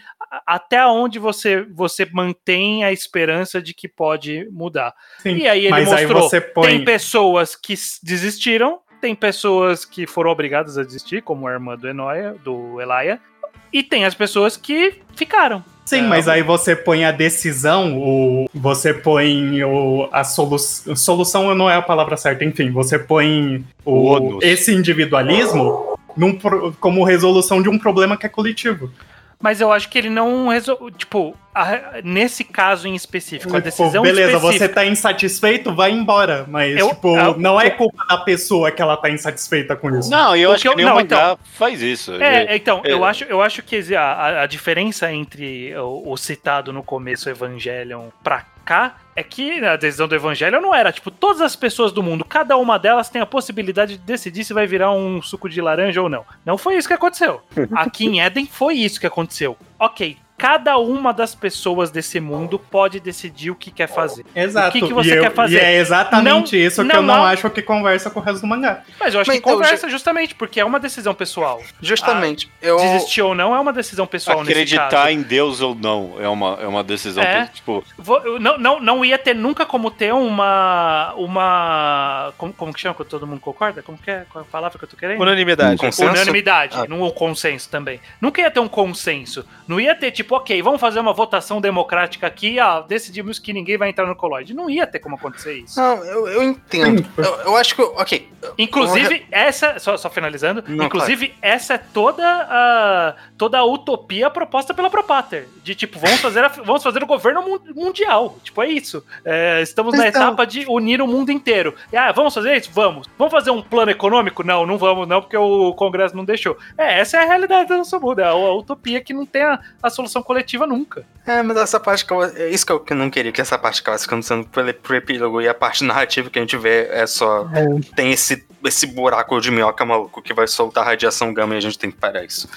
Speaker 1: até onde você você mantém a esperança de que pode mudar.
Speaker 6: Sim,
Speaker 1: E aí ele
Speaker 6: mas aí
Speaker 1: mostrou,
Speaker 6: você põe.
Speaker 1: tem pessoas que desistiram, tem pessoas que foram obrigadas a desistir, como a irmã do Enoia, do Elia, e tem as pessoas que ficaram.
Speaker 6: Sim,
Speaker 1: É,
Speaker 6: mas aí você põe a decisão, o, você põe o, a solu, solução não é a palavra certa, enfim, você põe
Speaker 5: O
Speaker 6: o, esse individualismo num como resolução de um problema que é coletivo.
Speaker 1: Mas eu acho que ele não resolveu. Tipo, a- nesse caso em específico, a
Speaker 6: Tipo,
Speaker 1: decisão
Speaker 6: beleza,
Speaker 1: específica.
Speaker 6: você tá insatisfeito, vai embora. Mas,
Speaker 1: Eu-
Speaker 6: tipo,
Speaker 1: eu-
Speaker 6: não é culpa da pessoa que ela tá insatisfeita com isso.
Speaker 5: Não, eu acho
Speaker 1: que
Speaker 5: que,
Speaker 1: eu- não,
Speaker 5: mangá faz isso.
Speaker 1: É, então,
Speaker 5: é-
Speaker 1: eu acho, eu acho que a, a- a diferença entre o, o citado no começo Evangelion pra cá é que a decisão do Evangelion não era, tipo, todas as pessoas do mundo, cada uma delas tem a possibilidade de decidir se vai virar um suco de laranja ou não. Não foi isso que aconteceu. Aqui em Eden foi isso que aconteceu. Ok. Cada uma das pessoas desse mundo pode decidir o que quer fazer.
Speaker 6: Exato.
Speaker 1: O que que você
Speaker 6: eu-
Speaker 1: quer fazer?
Speaker 6: E é exatamente
Speaker 1: Não-
Speaker 6: isso que
Speaker 1: não
Speaker 6: eu não
Speaker 1: há-
Speaker 6: acho que conversa com o resto do mangá.
Speaker 1: Mas eu acho
Speaker 3: Mas
Speaker 1: que
Speaker 3: então,
Speaker 1: conversa justamente, porque é uma decisão pessoal.
Speaker 3: Justamente. eu,
Speaker 1: Desistir ou não é uma decisão pessoal nesse
Speaker 5: Acreditar
Speaker 1: caso.
Speaker 5: em Deus ou não é uma, é uma decisão
Speaker 1: É.
Speaker 5: que, tipo,
Speaker 1: Vou- não, não, não ia ter nunca como ter uma. Uma. Como, como que chama quando todo mundo concorda? Como que é? Qual é a palavra que eu tô querendo?
Speaker 4: Unanimidade.
Speaker 3: Consenso?
Speaker 1: Unanimidade,
Speaker 3: Ah.
Speaker 1: não o consenso também. Nunca ia ter um consenso. Não ia ter, tipo, ok, vamos fazer uma votação democrática aqui, ah, decidimos que ninguém vai entrar no colóide. Não ia ter como acontecer isso.
Speaker 3: Não, eu, eu entendo.
Speaker 6: Sim.
Speaker 3: Eu, eu acho que. Ok.
Speaker 1: Inclusive, essa. Só, só finalizando.
Speaker 3: Não,
Speaker 1: inclusive, essa é toda a. toda a utopia proposta pela Propater. De tipo, vamos fazer, a- vamos fazer o governo mun- mundial. Tipo, é isso. É, estamos na
Speaker 3: Então-
Speaker 1: etapa de unir o mundo inteiro. E, ah, vamos fazer isso? Vamos. Vamos fazer um plano econômico? Não, não vamos, não, porque o Congresso não deixou. É, essa é a realidade do nosso mundo. É a, a utopia que não tem a, a solução coletiva nunca.
Speaker 3: É, mas essa parte que eu, é isso que eu que não queria, que essa parte acabasse ficando sendo pro, pro epílogo e a parte narrativa que a gente vê é só. Tem esse, esse buraco de minhoca maluco que vai soltar radiação gama e a gente tem que parar isso.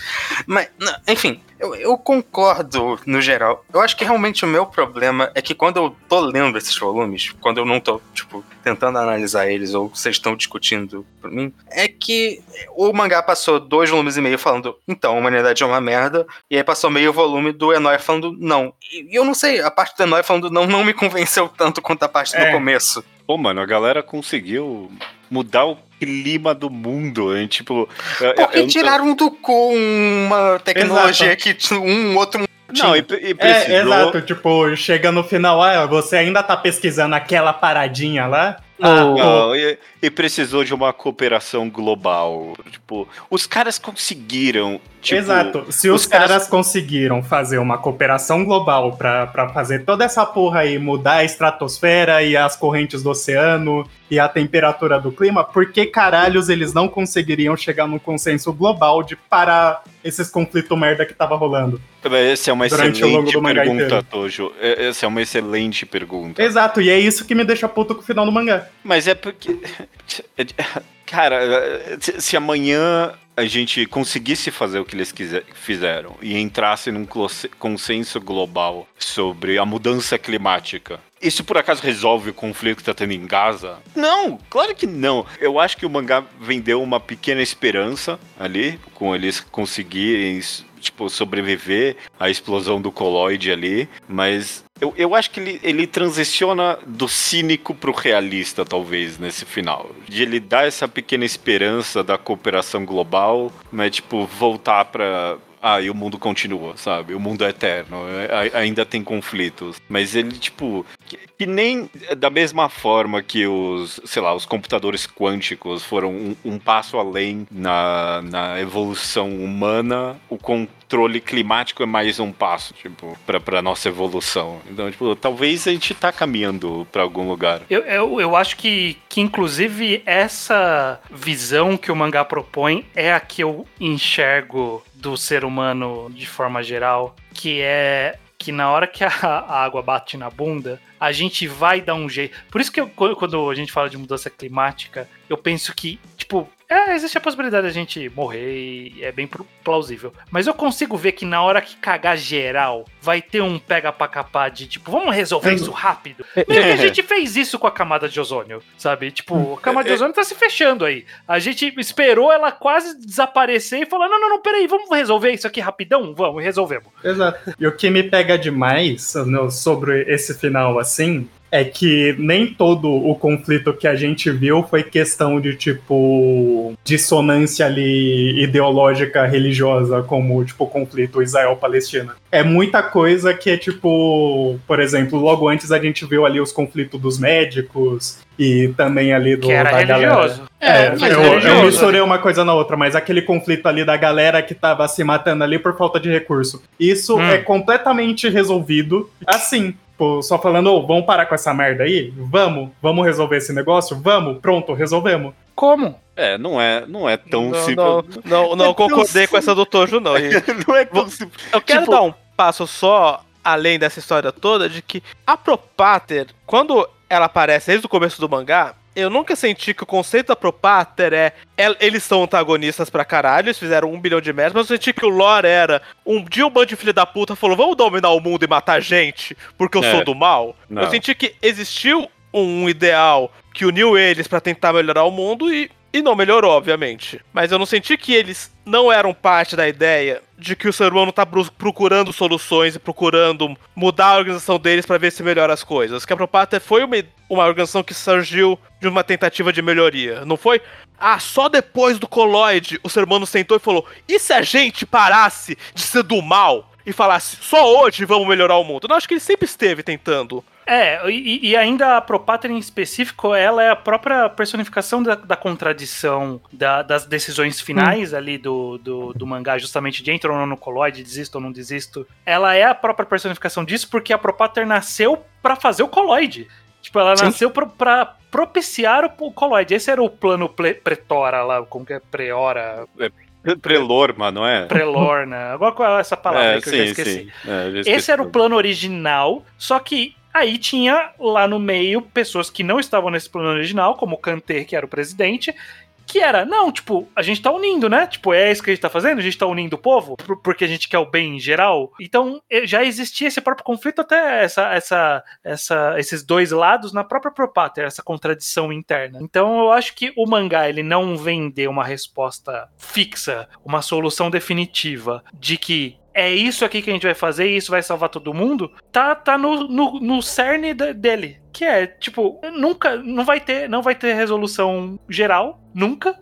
Speaker 3: Mas, não, enfim, eu, eu concordo no geral. Eu acho que realmente o meu problema é que quando eu tô lendo esses volumes, quando eu não tô, tipo, tentando analisar eles ou vocês estão discutindo por mim, é que o mangá passou dois volumes e meio falando, então, a humanidade é uma merda, e aí passou meio volume do Enoi falando não. E eu não sei, a parte do Enoi falando não não me convenceu tanto quanto a parte do
Speaker 6: É.
Speaker 3: começo.
Speaker 5: Pô, mano, a galera conseguiu mudar o clima do mundo. hein? Tipo, eu-
Speaker 3: Por que
Speaker 5: eu-
Speaker 3: tiraram do cu uma tecnologia que t- um outro mundo
Speaker 5: Não, e,
Speaker 3: tinha?
Speaker 5: e precisou.
Speaker 6: É, exato. Tipo, chega no final, ah, você ainda tá pesquisando aquela paradinha lá? Ah,
Speaker 5: Não, e, e precisou de uma cooperação global. Tipo, os caras conseguiram Tipo,
Speaker 6: Exato. Se os,
Speaker 5: os caras-
Speaker 6: caras... conseguiram fazer uma cooperação global pra fazer toda essa porra aí, mudar a estratosfera e as correntes do oceano e a temperatura do clima, por que caralhos eles não conseguiriam chegar num consenso global de parar esses conflitos merda que tava rolando?
Speaker 5: Essa é uma excelente pergunta. Tojo. É- Essa é uma excelente pergunta.
Speaker 6: Exato, e é isso que me deixa puto com o final do mangá.
Speaker 5: Mas é porque. Cara, se se amanhã a gente conseguisse fazer o que eles quiser, fizeram e entrasse num consenso global sobre a mudança climática, isso por acaso resolve o conflito que tá tendo em Gaza? Não, claro que não. Eu acho que o mangá vendeu uma pequena esperança ali, com eles conseguirem tipo, sobreviver à explosão do coloide ali, mas eu, eu acho que ele, ele transiciona do cínico pro realista, talvez, nesse final. De ele dar essa pequena esperança da cooperação global, mas, tipo, voltar pra. Ah, e o mundo continua, sabe? O mundo é eterno, ainda tem conflitos. Mas ele, tipo, que, nem da mesma forma que os, sei lá, os computadores quânticos foram um, um passo além na, na evolução humana, o controle climático é mais um passo, tipo, pra, pra nossa evolução. Então, tipo, talvez a gente tá caminhando pra algum lugar.
Speaker 1: Eu, eu, eu acho que, que, inclusive, essa visão que o mangá propõe é a que eu enxergo do ser humano de forma geral, que é que na hora que a, a água bate na bunda, a gente vai dar um jeito. Por isso que eu- quando a gente fala de mudança climática, eu penso que, tipo, é, existe a possibilidade da gente morrer e é bem pl- plausível. Mas eu consigo ver que na hora que cagar geral, vai ter um pega pra capar de, tipo, vamos resolver isso rápido. Meio que a gente fez isso com a camada de ozônio, sabe? Tipo, a camada de ozônio tá se fechando aí. A gente esperou ela quase desaparecer e falou: não, não, não, peraí, vamos resolver isso aqui rapidão? Vamos, resolvemos.
Speaker 6: Exato. E o que me pega demais no- sobre esse final assim é que nem todo o conflito que a gente viu foi questão de tipo dissonância ali ideológica religiosa como tipo o conflito Israel-Palestina. É muita coisa que é tipo, por exemplo, logo antes a gente viu ali os conflitos dos médicos e também ali do
Speaker 1: Que era
Speaker 6: da galera.
Speaker 1: religioso.
Speaker 6: É,
Speaker 1: mas
Speaker 6: eu,
Speaker 1: religioso,
Speaker 6: eu misturei uma coisa na outra, mas aquele conflito ali da galera que tava se matando ali por falta de recurso. Isso
Speaker 1: Hum.
Speaker 6: é completamente resolvido assim. Pô, só falando, ô, vamos parar com essa merda aí? Vamos, vamos resolver esse negócio? Vamos, pronto, resolvemos.
Speaker 1: Como?
Speaker 5: É, não é, não é tão
Speaker 4: Não,
Speaker 5: simples.
Speaker 4: não, não, não
Speaker 5: É
Speaker 4: concordei com essa do Tojo, não. E
Speaker 5: Não é tão simples.
Speaker 4: Eu quero
Speaker 5: Tipo-
Speaker 4: dar um passo só além dessa história toda de que a Propater, quando ela aparece desde o começo do mangá, eu nunca senti que o conceito da Propater é el- eles são antagonistas pra caralho, eles fizeram um bilhão de merdas, mas eu senti que o lore era um dia um bando de filho da puta falou, vamos dominar o mundo e matar gente porque eu
Speaker 5: É.
Speaker 4: sou do mal.
Speaker 5: Não.
Speaker 4: Eu senti que existiu um ideal que uniu eles pra tentar melhorar o mundo e, e não melhorou, obviamente. Mas eu não senti que eles não eram parte da ideia de que o ser humano tá bru- procurando soluções e procurando mudar a organização deles pra ver se melhora as coisas. Que a Propater foi uma, uma organização que surgiu de uma tentativa de melhoria. Não foi, ah, só depois do coloide o ser humano sentou e falou: e se a gente parasse de ser do mal? E falasse, só hoje vamos melhorar o mundo. Não, acho que ele sempre esteve tentando.
Speaker 1: É, e, e ainda a Propater em específico, ela é a própria personificação da, da contradição da- das decisões finais ali do, do, do mangá, justamente de entro ou não no coloide, desisto ou não desisto. Ela é a própria personificação disso porque a Propater nasceu pra fazer o coloide. Tipo, ela
Speaker 5: Sim.
Speaker 1: nasceu pra, pra propiciar o, o coloide. Esse era o plano ple- pretora lá, como que é? Preora,
Speaker 5: Prelorma, não é?
Speaker 1: prelorna, agora qual é essa palavra
Speaker 5: é,
Speaker 1: aí que eu já
Speaker 5: sim,
Speaker 1: esqueci.
Speaker 5: sim. É, eu já esqueci.
Speaker 1: Esse era o plano original, só que aí tinha lá no meio pessoas que não estavam nesse plano original, como o Kanter, que era o presidente, que era, não, tipo, a gente tá unindo, né? Tipo, é isso que a gente tá fazendo? A gente tá unindo o povo por- porque a gente quer o bem em geral. Então, já existia esse próprio conflito até essa, essa, essa, esses dois lados na própria Propater, essa contradição interna. Então, eu acho que o mangá, ele não vende uma resposta fixa, uma solução definitiva de que é isso aqui que a gente vai fazer e isso vai salvar todo mundo, tá, tá no, no, no cerne dele. Que é, tipo, nunca, não vai ter, não vai ter resolução geral, nunca.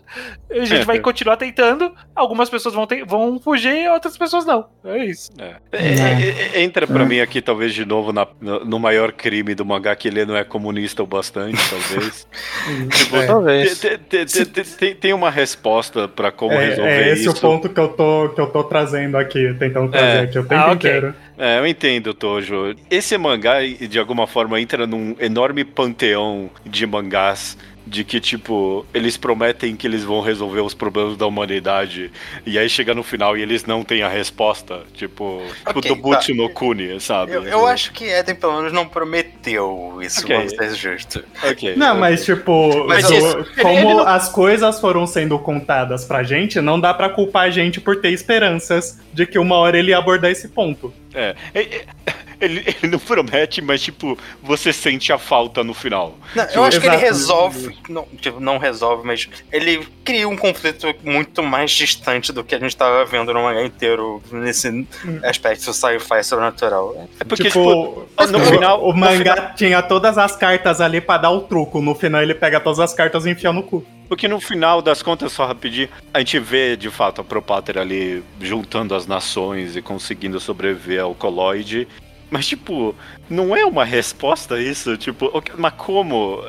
Speaker 1: A gente vai continuar tentando, algumas pessoas vão, ter, vão fugir, outras pessoas não. É isso.
Speaker 5: É. É, é, é, entra pra mim aqui, talvez, de novo, na- no, no maior crime do mangá, que ele não é comunista o bastante, talvez. tipo,
Speaker 6: É.
Speaker 4: Talvez.
Speaker 5: te- te- te- te- tem, tem uma resposta pra como
Speaker 6: É,
Speaker 5: resolver
Speaker 6: é esse
Speaker 5: isso.
Speaker 6: o ponto que eu, tô, que eu tô trazendo aqui, tentando trazer
Speaker 5: É.
Speaker 6: aqui o tempo
Speaker 1: Ah, ok.
Speaker 6: inteiro.
Speaker 5: É, eu entendo, Tojo. Esse mangá, de alguma forma, entra num enorme panteão de mangás de que, tipo, eles prometem que eles vão resolver os problemas da humanidade e aí chega no final e eles não têm a resposta. Tipo, tipo
Speaker 3: Ok,
Speaker 5: do Butch
Speaker 3: tá.
Speaker 5: no Kuni, sabe?
Speaker 3: Eu, eu acho que Eden, pelo menos, não prometeu isso,
Speaker 5: Ok.
Speaker 3: vamos ser justos.
Speaker 5: Ok.
Speaker 6: Não, mas tipo,
Speaker 3: Mas
Speaker 6: do-
Speaker 3: isso-
Speaker 6: como
Speaker 5: não-
Speaker 6: as coisas foram sendo contadas pra gente, não dá pra culpar a gente por ter esperanças de que uma hora ele ia abordar esse ponto.
Speaker 5: É, é, é, ele, ele não promete, mas, tipo, você sente a falta no final.
Speaker 3: Não, eu acho que ele resolve, não, tipo, não resolve, mas ele cria um conflito muito mais distante do que a gente tava vendo no mangá inteiro nesse aspecto sci-fi sobrenatural.
Speaker 5: É porque,
Speaker 6: tipo,
Speaker 5: tipo, no
Speaker 6: o,
Speaker 5: final-
Speaker 6: o mangá tinha todas as cartas ali pra dar o truco. No final ele pega todas as cartas e enfia no cu.
Speaker 5: Porque no final das contas, só rapidinho, a gente vê de fato a Propáter ali juntando as nações e conseguindo sobreviver ao coloide. Mas, tipo, não é uma resposta isso? Tipo, mas como?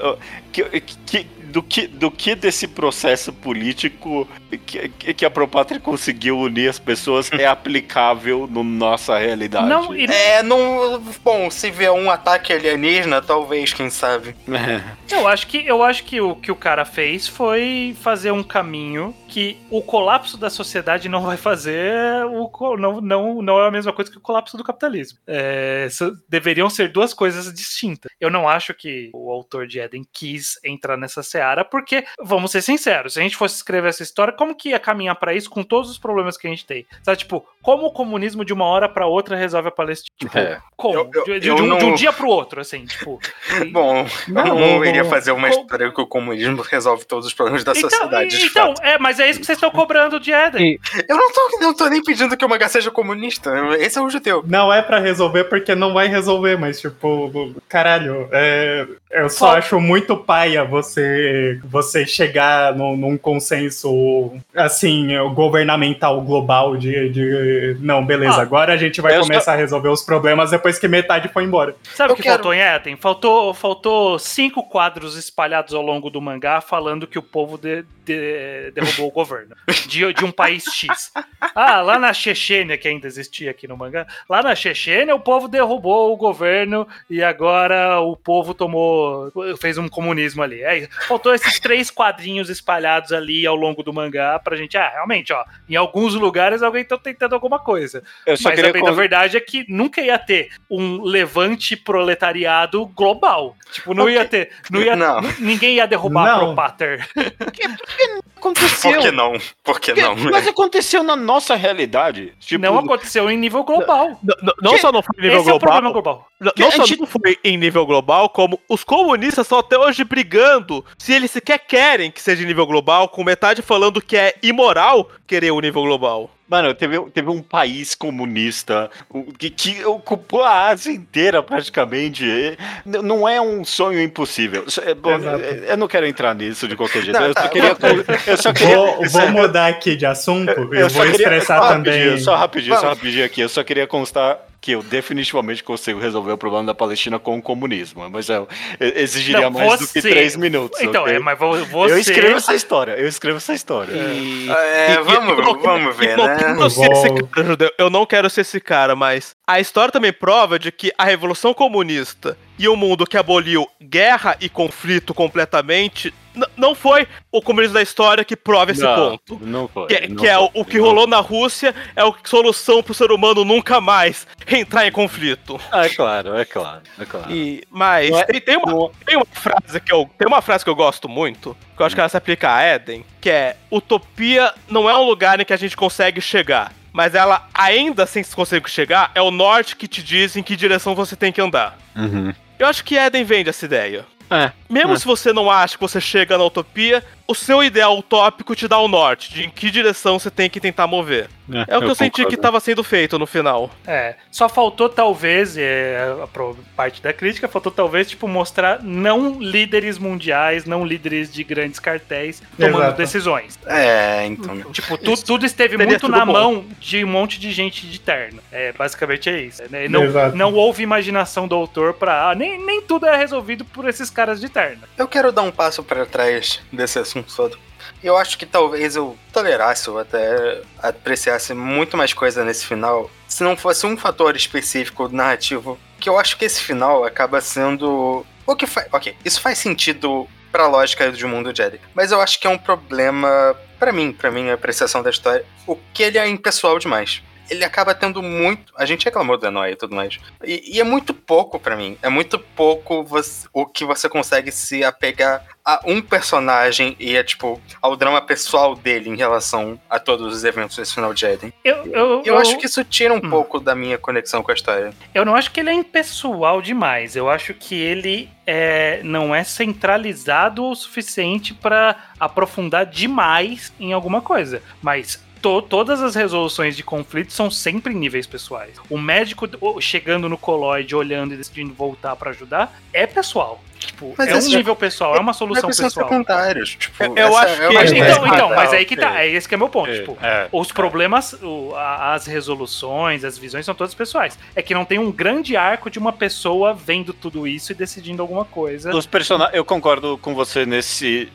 Speaker 5: Que, que- do, que, do que desse processo político que, que a Propáter conseguiu unir as pessoas é aplicável na nossa realidade?
Speaker 1: Não, e
Speaker 3: É, não. Bom, se vier um ataque alienígena, talvez, quem sabe.
Speaker 1: Eu acho que eu acho que o que o cara fez foi fazer um caminho que o colapso da sociedade não vai fazer o não, não, não é a mesma coisa que o colapso do capitalismo. É, deveriam ser duas coisas distintas. Eu não acho que o autor de Eden quis entrar nessa seara, porque vamos ser sinceros, se a gente fosse escrever essa história, como que ia caminhar pra isso com todos os problemas que a gente tem? Sabe, tipo, como o comunismo de uma hora pra outra resolve a Palestina? Tipo,
Speaker 5: É.
Speaker 1: como?
Speaker 3: Eu- eu-
Speaker 1: de, de-
Speaker 3: eu
Speaker 1: de um, de um
Speaker 3: não-
Speaker 1: dia pro outro, assim, tipo.
Speaker 3: Bom,
Speaker 6: Não,
Speaker 3: eu não
Speaker 6: não,
Speaker 3: iria
Speaker 6: não.
Speaker 3: fazer uma
Speaker 1: Com-
Speaker 3: história que o comunismo resolve todos os problemas da sociedade, de
Speaker 1: então,
Speaker 3: fato.
Speaker 1: é, mas é isso que vocês estão cobrando de Eden.
Speaker 3: Eu não tô, não tô nem pedindo que o mangá seja comunista. Esse é o judeu.
Speaker 6: Não é pra resolver porque não vai resolver, mas tipo, caralho, é, eu só
Speaker 1: Qual-
Speaker 6: acho muito paia você você chegar num, num consenso assim governamental global de, de não, beleza,
Speaker 1: Ah,
Speaker 6: agora a gente vai começar a resolver os problemas depois que metade foi embora.
Speaker 1: Sabe o que
Speaker 3: quero-
Speaker 1: faltou em Eden? Faltou, faltou cinco quadros espalhados ao longo do mangá falando que o povo de- de- derrubou o governo de, de um país X. Ah, lá na Chechênia, que ainda existia aqui no mangá, lá na Chechênia o povo derrubou o governo e agora o povo tomou, fez um comunismo ali. É, faltou esses três quadrinhos espalhados ali ao longo do mangá pra gente, ah, realmente, ó, em alguns lugares alguém tá tentando alguma coisa.
Speaker 5: Eu só
Speaker 1: Mas
Speaker 5: queria
Speaker 1: a bem
Speaker 5: con-
Speaker 1: da verdade é que nunca ia ter um levante proletariado global. Tipo, não
Speaker 3: Ok.
Speaker 1: ia ter. Não ia,
Speaker 3: Não.
Speaker 1: Ninguém ia derrubar
Speaker 6: Não.
Speaker 1: a Propater.
Speaker 5: Aconteceu.
Speaker 3: Por que não? Por que
Speaker 5: Porque-
Speaker 3: não?
Speaker 5: Mas aconteceu na nossa realidade. Tipo,
Speaker 1: não aconteceu em nível global.
Speaker 4: N- n- Não só não foi em nível
Speaker 1: Esse é o problema
Speaker 4: global,
Speaker 1: global.
Speaker 4: não, não só
Speaker 5: gente-
Speaker 4: não foi em nível global, como os comunistas estão até hoje brigando se eles sequer querem que seja em nível global, com metade falando que é imoral querer o nível global.
Speaker 5: Mano, teve, teve um país comunista que, que ocupou a Ásia inteira praticamente. Não é um sonho impossível. É- bom, é- eu não quero entrar nisso de qualquer jeito.
Speaker 3: Não,
Speaker 5: eu, só
Speaker 3: tá.
Speaker 5: queria, eu só queria.
Speaker 6: Vou, vou mudar aqui de assunto, eu,
Speaker 5: eu
Speaker 6: vou
Speaker 5: queria-
Speaker 6: estressar
Speaker 5: só
Speaker 6: também.
Speaker 5: Rapidinho, só rapidinho, só rapidinho aqui. Eu só queria constar que eu definitivamente consigo resolver o problema da Palestina com o comunismo. Mas eu, exigiria
Speaker 1: Não,
Speaker 5: mais do que três minutos.
Speaker 1: Então,
Speaker 5: ok?
Speaker 1: é, mas vo- você.
Speaker 5: Eu escrevo essa história, eu escrevo essa história.
Speaker 4: E-
Speaker 3: É,
Speaker 4: e-
Speaker 3: vamos,
Speaker 4: não-
Speaker 3: vamos ver,
Speaker 4: eu não
Speaker 3: né?
Speaker 4: quero ser esse cara, Judeu. Eu não quero ser esse cara, mas a história também prova de que a Revolução Comunista e o mundo que aboliu guerra e conflito completamente n- não foi o comunismo da história que prova esse
Speaker 5: não,
Speaker 4: ponto.
Speaker 5: Não foi.
Speaker 4: Que,
Speaker 5: não
Speaker 4: que é o,
Speaker 5: foi,
Speaker 4: o que
Speaker 5: não
Speaker 4: rolou na Rússia é a solução pro ser humano nunca mais entrar em conflito.
Speaker 5: Ah, é claro, é claro, é claro.
Speaker 4: E, mas
Speaker 5: é-
Speaker 4: tem, tem uma, tem uma frase que eu tem uma frase que eu gosto muito, que eu acho que ela se aplica a Eden, que é utopia não é um lugar em que a gente consegue chegar, mas ela ainda sem conseguir chegar é o norte que te diz em que direção você tem que andar.
Speaker 5: Uhum.
Speaker 4: Eu acho que Eden vende essa ideia.
Speaker 5: É.
Speaker 4: Mesmo
Speaker 5: É.
Speaker 4: se você não acha que você chega na utopia, o seu ideal utópico te dá o norte, de em que direção você tem que tentar mover. É o que eu, senti que estava sendo feito no final.
Speaker 1: É, só faltou talvez, é, a parte da crítica, faltou talvez, tipo, mostrar não líderes mundiais, não líderes de grandes cartéis tomando
Speaker 6: Exato.
Speaker 1: decisões.
Speaker 3: É, então.
Speaker 1: Tipo, tu- tudo esteve
Speaker 4: Teria
Speaker 1: muito
Speaker 4: sido
Speaker 1: na
Speaker 4: bom.
Speaker 1: mão de um monte de gente de terno. É, basicamente é isso. né? Não,
Speaker 6: Exato.
Speaker 1: não houve imaginação do autor pra. ah, nem, nem tudo é resolvido por esses caras de terno.
Speaker 3: Eu quero dar um passo pra trás desse assunto todo. Eu acho que talvez eu tolerasse ou até apreciasse muito mais coisa nesse final se não fosse um fator específico narrativo. Que eu acho que esse final acaba sendo. O que faz. Ok, isso faz sentido pra lógica de mundo Jedi. Mas eu acho que é um problema pra mim, pra minha apreciação da história. O que ele é impessoal demais. Ele acaba tendo muito. A gente reclamou do Enoi e tudo mais. E, e é muito pouco pra mim. É muito pouco você- o que você consegue se apegar a um personagem e é tipo ao drama pessoal dele em relação a todos os eventos desse final de Eden.
Speaker 1: Eu, eu,
Speaker 3: Eu acho que isso tira um
Speaker 1: Hum.
Speaker 3: pouco da minha conexão com a história.
Speaker 1: Eu não acho que ele é impessoal demais. Eu acho que ele é, não é centralizado o suficiente pra aprofundar demais em alguma coisa. Mas to- todas as resoluções de conflitos são sempre em níveis pessoais. O médico chegando no coloide, olhando e decidindo voltar pra ajudar, é pessoal. Tipo,
Speaker 3: Mas
Speaker 1: é um
Speaker 3: esse-
Speaker 1: nível pessoal, é uma solução
Speaker 3: Mas são
Speaker 1: pessoal.
Speaker 3: secundários. Tipo,
Speaker 4: Eu- eu acho
Speaker 3: é
Speaker 4: que-
Speaker 1: Mas,
Speaker 6: É,
Speaker 1: então,
Speaker 6: mas-
Speaker 1: então, mas aí que tá. É esse que é meu ponto.
Speaker 5: É,
Speaker 1: Tipo,
Speaker 5: é.
Speaker 1: os problemas, o- a- as resoluções, as visões são todas pessoais. É que não tem um grande arco de uma pessoa vendo tudo isso e decidindo alguma coisa.
Speaker 5: Os personagens, eu concordo com você nesse.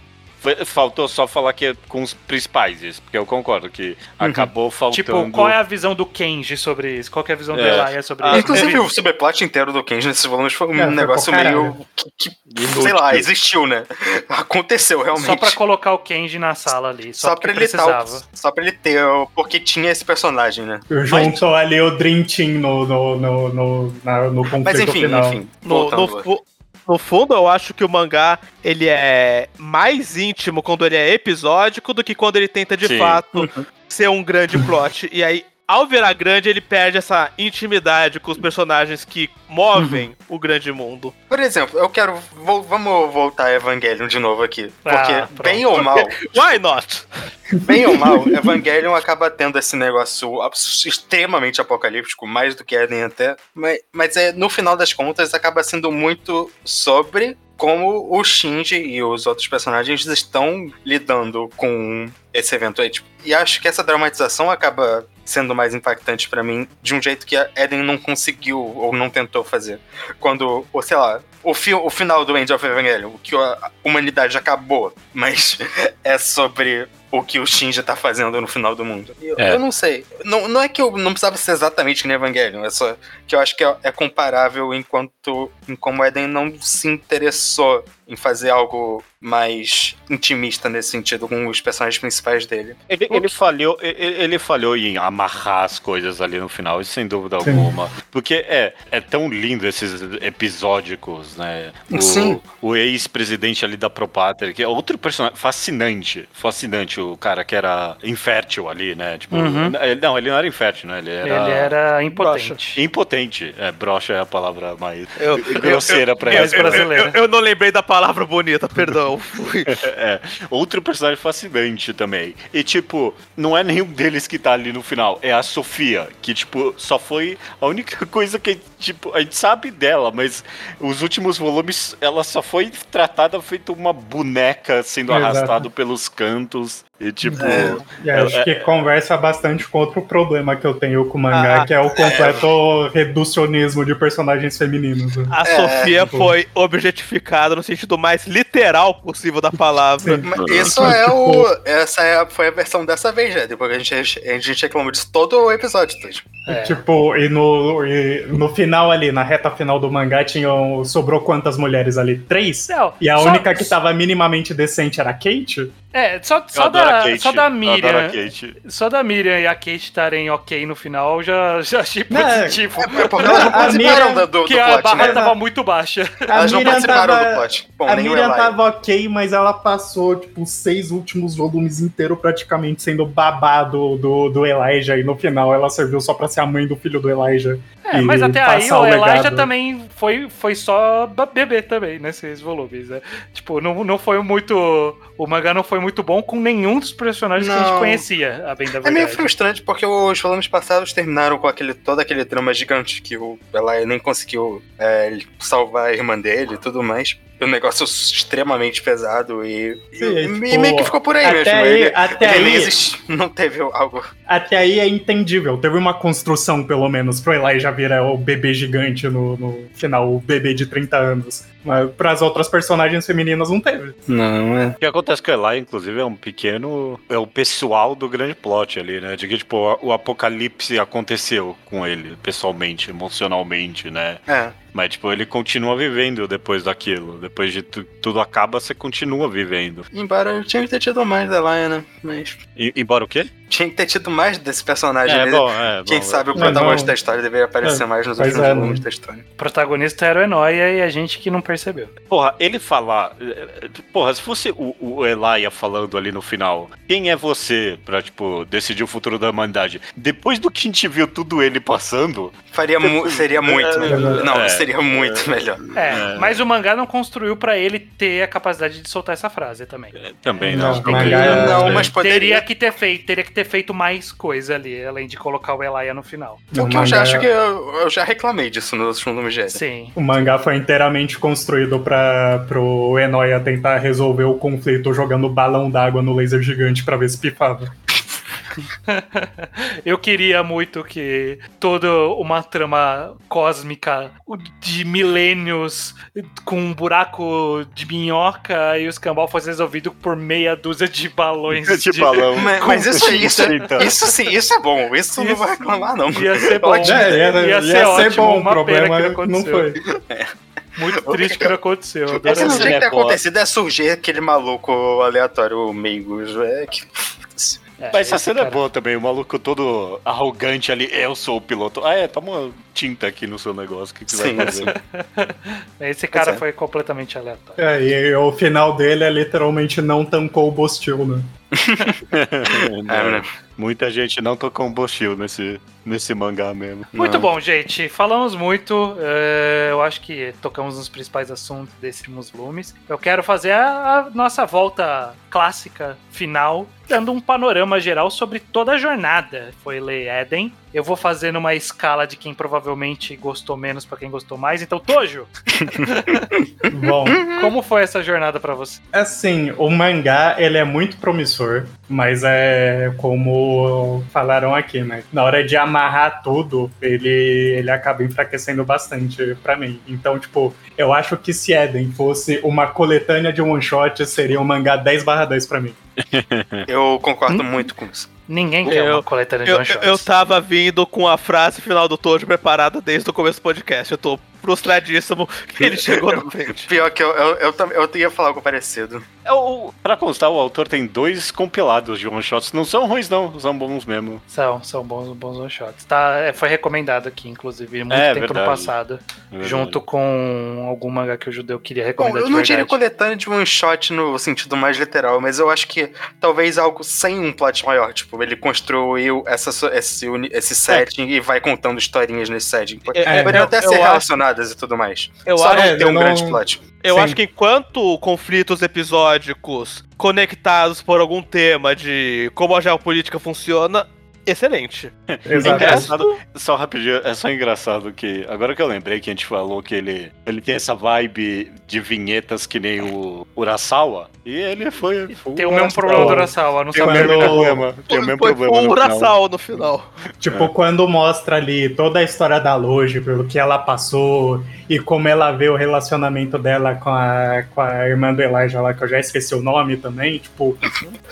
Speaker 5: Foi- Faltou só falar que é com os principais, isso, porque eu concordo que acabou faltando.
Speaker 1: Tipo, qual é a visão do Kenji sobre isso? Qual que é a visão do
Speaker 5: É.
Speaker 1: Elaia sobre
Speaker 5: Ah,
Speaker 1: isso?
Speaker 3: Inclusive, o subplot inteiro do Kenji nesses volumes foi um
Speaker 6: É, foi
Speaker 3: negócio
Speaker 6: caralho.
Speaker 3: meio. Que, que, sei lá, existiu, né? Aconteceu realmente.
Speaker 1: Só pra colocar o Kenji na sala ali. Só,
Speaker 3: Só pra ele
Speaker 1: precisava.
Speaker 3: tal, só pra ele ter, o- porque tinha esse personagem, né?
Speaker 6: Juntou ali o Dream Team no, no, no, no, na- no conflito
Speaker 3: Mas enfim,
Speaker 6: final.
Speaker 3: enfim.
Speaker 4: No, no, no fundo, eu acho que o mangá ele é mais íntimo quando ele é episódico do que quando ele tenta de
Speaker 5: Sim.
Speaker 4: fato ser um grande plot. E aí, ao virar grande, ele perde essa intimidade com os personagens que movem o grande mundo.
Speaker 3: Por exemplo, eu quero. vou- vamos voltar a Evangelion de novo aqui. Porque,
Speaker 1: Ah,
Speaker 3: bem ou mal,
Speaker 4: Why not?
Speaker 3: bem ou mal, Evangelion acaba tendo esse negócio extremamente apocalíptico, mais do que Eden até. Mas, mas é, no final das contas, acaba sendo muito sobre como o Shinji e os outros personagens estão lidando com esse evento aí. Tipo, e acho que essa dramatização acaba sendo mais impactante pra mim de um jeito que a Eden não conseguiu ou não tentou fazer. Quando, ou sei lá, o, fi o final do End of Evangelion, o que a humanidade acabou, mas é sobre o que o Shinji tá fazendo no final do mundo. Eu,
Speaker 5: É.
Speaker 3: eu não sei. Não, não é que eu não precisava ser exatamente que nem Evangelion, é só que eu acho que é, é comparável enquanto em como Eden não se interessou em fazer algo mais intimista nesse sentido com os personagens principais dele.
Speaker 5: Ele, ele falhou, ele, ele falhou em amarrar as coisas ali no final, isso sem dúvida
Speaker 6: Sim.
Speaker 5: alguma. Porque é, é tão lindo esses episódicos, né? O,
Speaker 3: Sim.
Speaker 5: o ex-presidente ali da Propater, que é outro personagem fascinante, fascinante, o cara que era infértil ali, né? Tipo,
Speaker 1: Uhum.
Speaker 5: ele- não, ele não era infértil, né? Ele era,
Speaker 1: Ele era impotente.
Speaker 5: impotente. É, brocha é a palavra mais
Speaker 4: Eu,
Speaker 5: grosseira pra
Speaker 1: mais
Speaker 5: isso.
Speaker 1: brasileira.
Speaker 4: eu- eu não lembrei da palavra bonita, perdão.
Speaker 5: É, outro personagem fascinante também. E, tipo, não é nenhum deles que tá ali no final, é a Sofia, que, tipo, só foi a única coisa que, tipo, a gente sabe dela, mas os últimos volumes, ela só foi tratada feito uma boneca sendo
Speaker 6: Exato.
Speaker 5: arrastado pelos cantos. E, tipo,
Speaker 3: É.
Speaker 6: E acho
Speaker 5: É,
Speaker 6: que conversa bastante com outro problema que eu tenho com o mangá,
Speaker 4: Ah,
Speaker 6: que é o completo reducionismo de personagens femininos. né?
Speaker 4: A
Speaker 3: É,
Speaker 4: Sofia
Speaker 6: tipo-
Speaker 4: foi objetificada no sentido mais literal possível da palavra.
Speaker 3: Isso é o. Essa é a- foi a versão dessa vez, né? Depois que a gente, a gente reclamou disso todo o episódio. tá? Tipo,
Speaker 1: É.
Speaker 6: Tipo, e no, e no final ali, na reta final do mangá, tinham, sobrou quantas mulheres ali? Três?
Speaker 1: Não,
Speaker 6: E a
Speaker 1: só-
Speaker 6: única que tava minimamente decente era a Kate?
Speaker 1: É, só, só,
Speaker 5: a
Speaker 1: da,
Speaker 5: Kate,
Speaker 1: só da
Speaker 5: a
Speaker 1: Miriam.
Speaker 5: Kate.
Speaker 1: Só da Miriam e a Kate estarem ok no final, já, já achei
Speaker 6: Não,
Speaker 1: positivo.
Speaker 3: é porque elas não
Speaker 6: A
Speaker 3: participaram
Speaker 6: Miriam-
Speaker 3: do, do
Speaker 1: a
Speaker 3: plot,
Speaker 1: barra
Speaker 3: né?
Speaker 1: tava muito baixa.
Speaker 6: A
Speaker 3: Elas não
Speaker 6: Miriam
Speaker 3: participaram
Speaker 6: tava-
Speaker 3: do plot. Bom,
Speaker 6: a Miriam tava ok, mas ela passou, tipo, os seis últimos volumes inteiros praticamente sendo babado do, do Elijah, e no final ela serviu só pra fosse a mãe do filho do Elijah.
Speaker 1: É, mas até aí o Elijah
Speaker 6: legado.
Speaker 1: também foi, foi só bebê também nesses volumes, né? Tipo, não, não foi muito. O mangá não foi muito bom com nenhum dos personagens que a gente
Speaker 3: Não.
Speaker 1: conhecia, a bem da
Speaker 3: É meio
Speaker 1: verdade.
Speaker 3: frustrante porque os volumes passados terminaram com aquele, todo aquele drama gigante que o Eli nem conseguiu é, salvar a irmã dele e tudo mais. Um negócio extremamente pesado e,
Speaker 6: Sim,
Speaker 3: e,
Speaker 6: é,
Speaker 3: e
Speaker 6: tipo,
Speaker 3: meio que ficou por aí
Speaker 6: até
Speaker 3: mesmo.
Speaker 6: aí-
Speaker 3: ele
Speaker 6: até
Speaker 3: ele
Speaker 6: aí-
Speaker 3: existe, não teve algo.
Speaker 6: Até aí é entendível. Teve uma construção, pelo menos, pro Elijah virar o bebê gigante no, no final, o bebê de 30 anos. Mas pras outras personagens femininas não teve.
Speaker 3: Não, é.
Speaker 5: O que acontece com Eli, inclusive, é um pequeno. É o pessoal do grande plot ali, né? De que, tipo, o apocalipse aconteceu com ele, pessoalmente, emocionalmente, né?
Speaker 3: É.
Speaker 5: Mas, tipo, ele continua vivendo depois daquilo. Depois de tu- tudo acaba, você continua vivendo.
Speaker 3: Embora eu tinha que ter tido mais da Laia, né? Mas
Speaker 5: E, embora o quê?
Speaker 3: tinha que ter tido mais desse personagem.
Speaker 5: É,
Speaker 3: né?
Speaker 5: bom, é.
Speaker 3: Quem
Speaker 5: bom,
Speaker 3: sabe o
Speaker 6: É,
Speaker 3: protagonista
Speaker 6: não.
Speaker 3: da história deveria aparecer
Speaker 6: É,
Speaker 3: mais nos
Speaker 6: pois
Speaker 3: últimos
Speaker 6: é,
Speaker 3: volumes
Speaker 6: não.
Speaker 3: da história.
Speaker 1: O protagonista era o Enoia e a gente que não percebeu.
Speaker 5: Porra, ele falar. Porra, se fosse o, o Elijah falando ali no final, quem é você pra, tipo, decidir o futuro da humanidade? Depois do que a gente viu tudo ele passando,
Speaker 3: Faria mu seria muito melhor. Não,
Speaker 5: É.
Speaker 3: seria muito melhor.
Speaker 1: É,
Speaker 5: É.
Speaker 1: mas o mangá não construiu pra ele ter a capacidade de soltar essa frase também.
Speaker 5: eh, também
Speaker 6: Não,
Speaker 5: não.
Speaker 6: mangá é-
Speaker 3: Não,
Speaker 6: é-
Speaker 3: mas
Speaker 1: Teria
Speaker 3: poderia.
Speaker 1: que ter feito, teria que ter feito mais coisa ali, além de colocar o Elaia no final.
Speaker 3: O que
Speaker 6: O
Speaker 3: eu já
Speaker 6: mangá-
Speaker 3: acho que eu, eu já reclamei disso nos últimos volumes de
Speaker 1: Sim.
Speaker 6: O mangá foi inteiramente construído para pro Enoia tentar resolver o conflito jogando balão d'água no laser gigante pra ver se pifava.
Speaker 1: Eu queria muito que toda uma trama cósmica de milênios com um buraco de minhoca e o escambau fosse resolvido por meia dúzia de balões
Speaker 5: De balão.
Speaker 3: Mas, mas isso, isso,
Speaker 5: 30.
Speaker 3: isso sim, isso é bom. Isso, não
Speaker 1: Isso-
Speaker 3: vou reclamar, não.
Speaker 1: Ia ser bom.
Speaker 3: Ótimo.
Speaker 6: É, ia,
Speaker 1: ia
Speaker 6: ia
Speaker 1: ser
Speaker 6: ser,
Speaker 1: ótimo,
Speaker 6: bom, o
Speaker 1: uma
Speaker 6: problema
Speaker 1: pena que não
Speaker 6: não foi.
Speaker 1: Muito triste que não aconteceu.
Speaker 3: O não
Speaker 1: sim.
Speaker 3: tinha que ter
Speaker 5: é
Speaker 3: acontecido é surgir aquele maluco aleatório meio. É que.
Speaker 1: É,
Speaker 5: Mas essa cena é
Speaker 1: cara-
Speaker 5: boa também, o maluco todo arrogante ali, eu sou o piloto. Ah, é, toma tinta aqui no seu negócio, o que, que você
Speaker 3: Sim,
Speaker 5: vai fazer?
Speaker 1: Esse cara
Speaker 3: é.
Speaker 1: foi completamente aleatório.
Speaker 6: É, e o final dele é literalmente não tancou o Bostil, né?
Speaker 3: É, né?
Speaker 5: Muita gente não tocou um combustível nesse, nesse mangá mesmo.
Speaker 1: Muito
Speaker 3: Não.
Speaker 1: bom, gente. Falamos muito. é, eu acho que tocamos nos principais assuntos desses volumes. Eu quero fazer a, a nossa volta clássica final, dando um panorama geral sobre toda a jornada. Foi ler Eden. Eu vou fazer numa escala de quem provavelmente gostou menos pra quem gostou mais. Então, Tojo,
Speaker 6: Bom,
Speaker 1: como foi essa jornada pra você?
Speaker 6: assim, o mangá, ele é muito promissor, mas é como falaram aqui, né? Na hora de amarrar tudo, ele, ele acaba enfraquecendo bastante pra mim. Então, tipo, eu acho que se Eden fosse uma coletânea de one-shot, seria um mangá 10 10 pra mim.
Speaker 3: Eu concordo muito com isso.
Speaker 1: Ninguém quer
Speaker 4: Eu-
Speaker 1: uma coletânea de
Speaker 4: Eu,
Speaker 1: one shots.
Speaker 4: eu tava vindo com a frase final do Tojo preparada desde o começo do podcast. Eu tô frustradíssimo que ele chegou na frente.
Speaker 3: Pior que eu, eu, eu, tam- eu ia falar algo parecido.
Speaker 5: É, o, pra constar, o autor tem dois compilados de one-shots. Não são ruins, não. São bons mesmo.
Speaker 1: São, são bons, bons one shots. Tá, é, foi recomendado aqui, inclusive, muito
Speaker 5: É,
Speaker 1: tempo no
Speaker 5: verdade.
Speaker 1: passado. junto com algum mangá que o judeu queria
Speaker 3: Bom,
Speaker 1: recomendar
Speaker 3: eu
Speaker 1: de
Speaker 3: não diria coletânea de one shot no sentido mais literal, mas eu acho que talvez algo sem um plot maior. Tipo, ele construiu essa, esse, esse setting e vai contando historinhas nesse setting.
Speaker 4: É,
Speaker 3: Poderiam
Speaker 4: eu-
Speaker 3: até
Speaker 4: eu
Speaker 3: ser
Speaker 4: acho-
Speaker 3: relacionadas e tudo mais.
Speaker 4: Eu
Speaker 3: Só
Speaker 4: acho-
Speaker 3: não
Speaker 6: é,
Speaker 3: um
Speaker 6: não-
Speaker 3: grande plot.
Speaker 4: Eu
Speaker 6: Sim.
Speaker 4: acho que enquanto conflitos episódicos conectados por algum tema de como a geopolítica funciona, excelente.
Speaker 5: É
Speaker 6: Exato.
Speaker 5: engraçado, só rapidinho, é só engraçado que, agora que eu lembrei que a gente falou que ele, ele tem essa vibe de vinhetas que nem o Urasawa, e ele foi... foi
Speaker 1: Tem o mesmo problema do Urasawa, não
Speaker 6: Tem
Speaker 1: sabe
Speaker 6: o mesmo
Speaker 5: problema. Tem o mesmo
Speaker 4: Foi
Speaker 5: problema no final.
Speaker 4: Urasawa no final.
Speaker 6: Tipo, quando mostra ali toda a história da Loji, pelo que ela passou e como ela vê o relacionamento dela com a, com a irmã do Elijah lá, que eu já esqueci o nome também, tipo,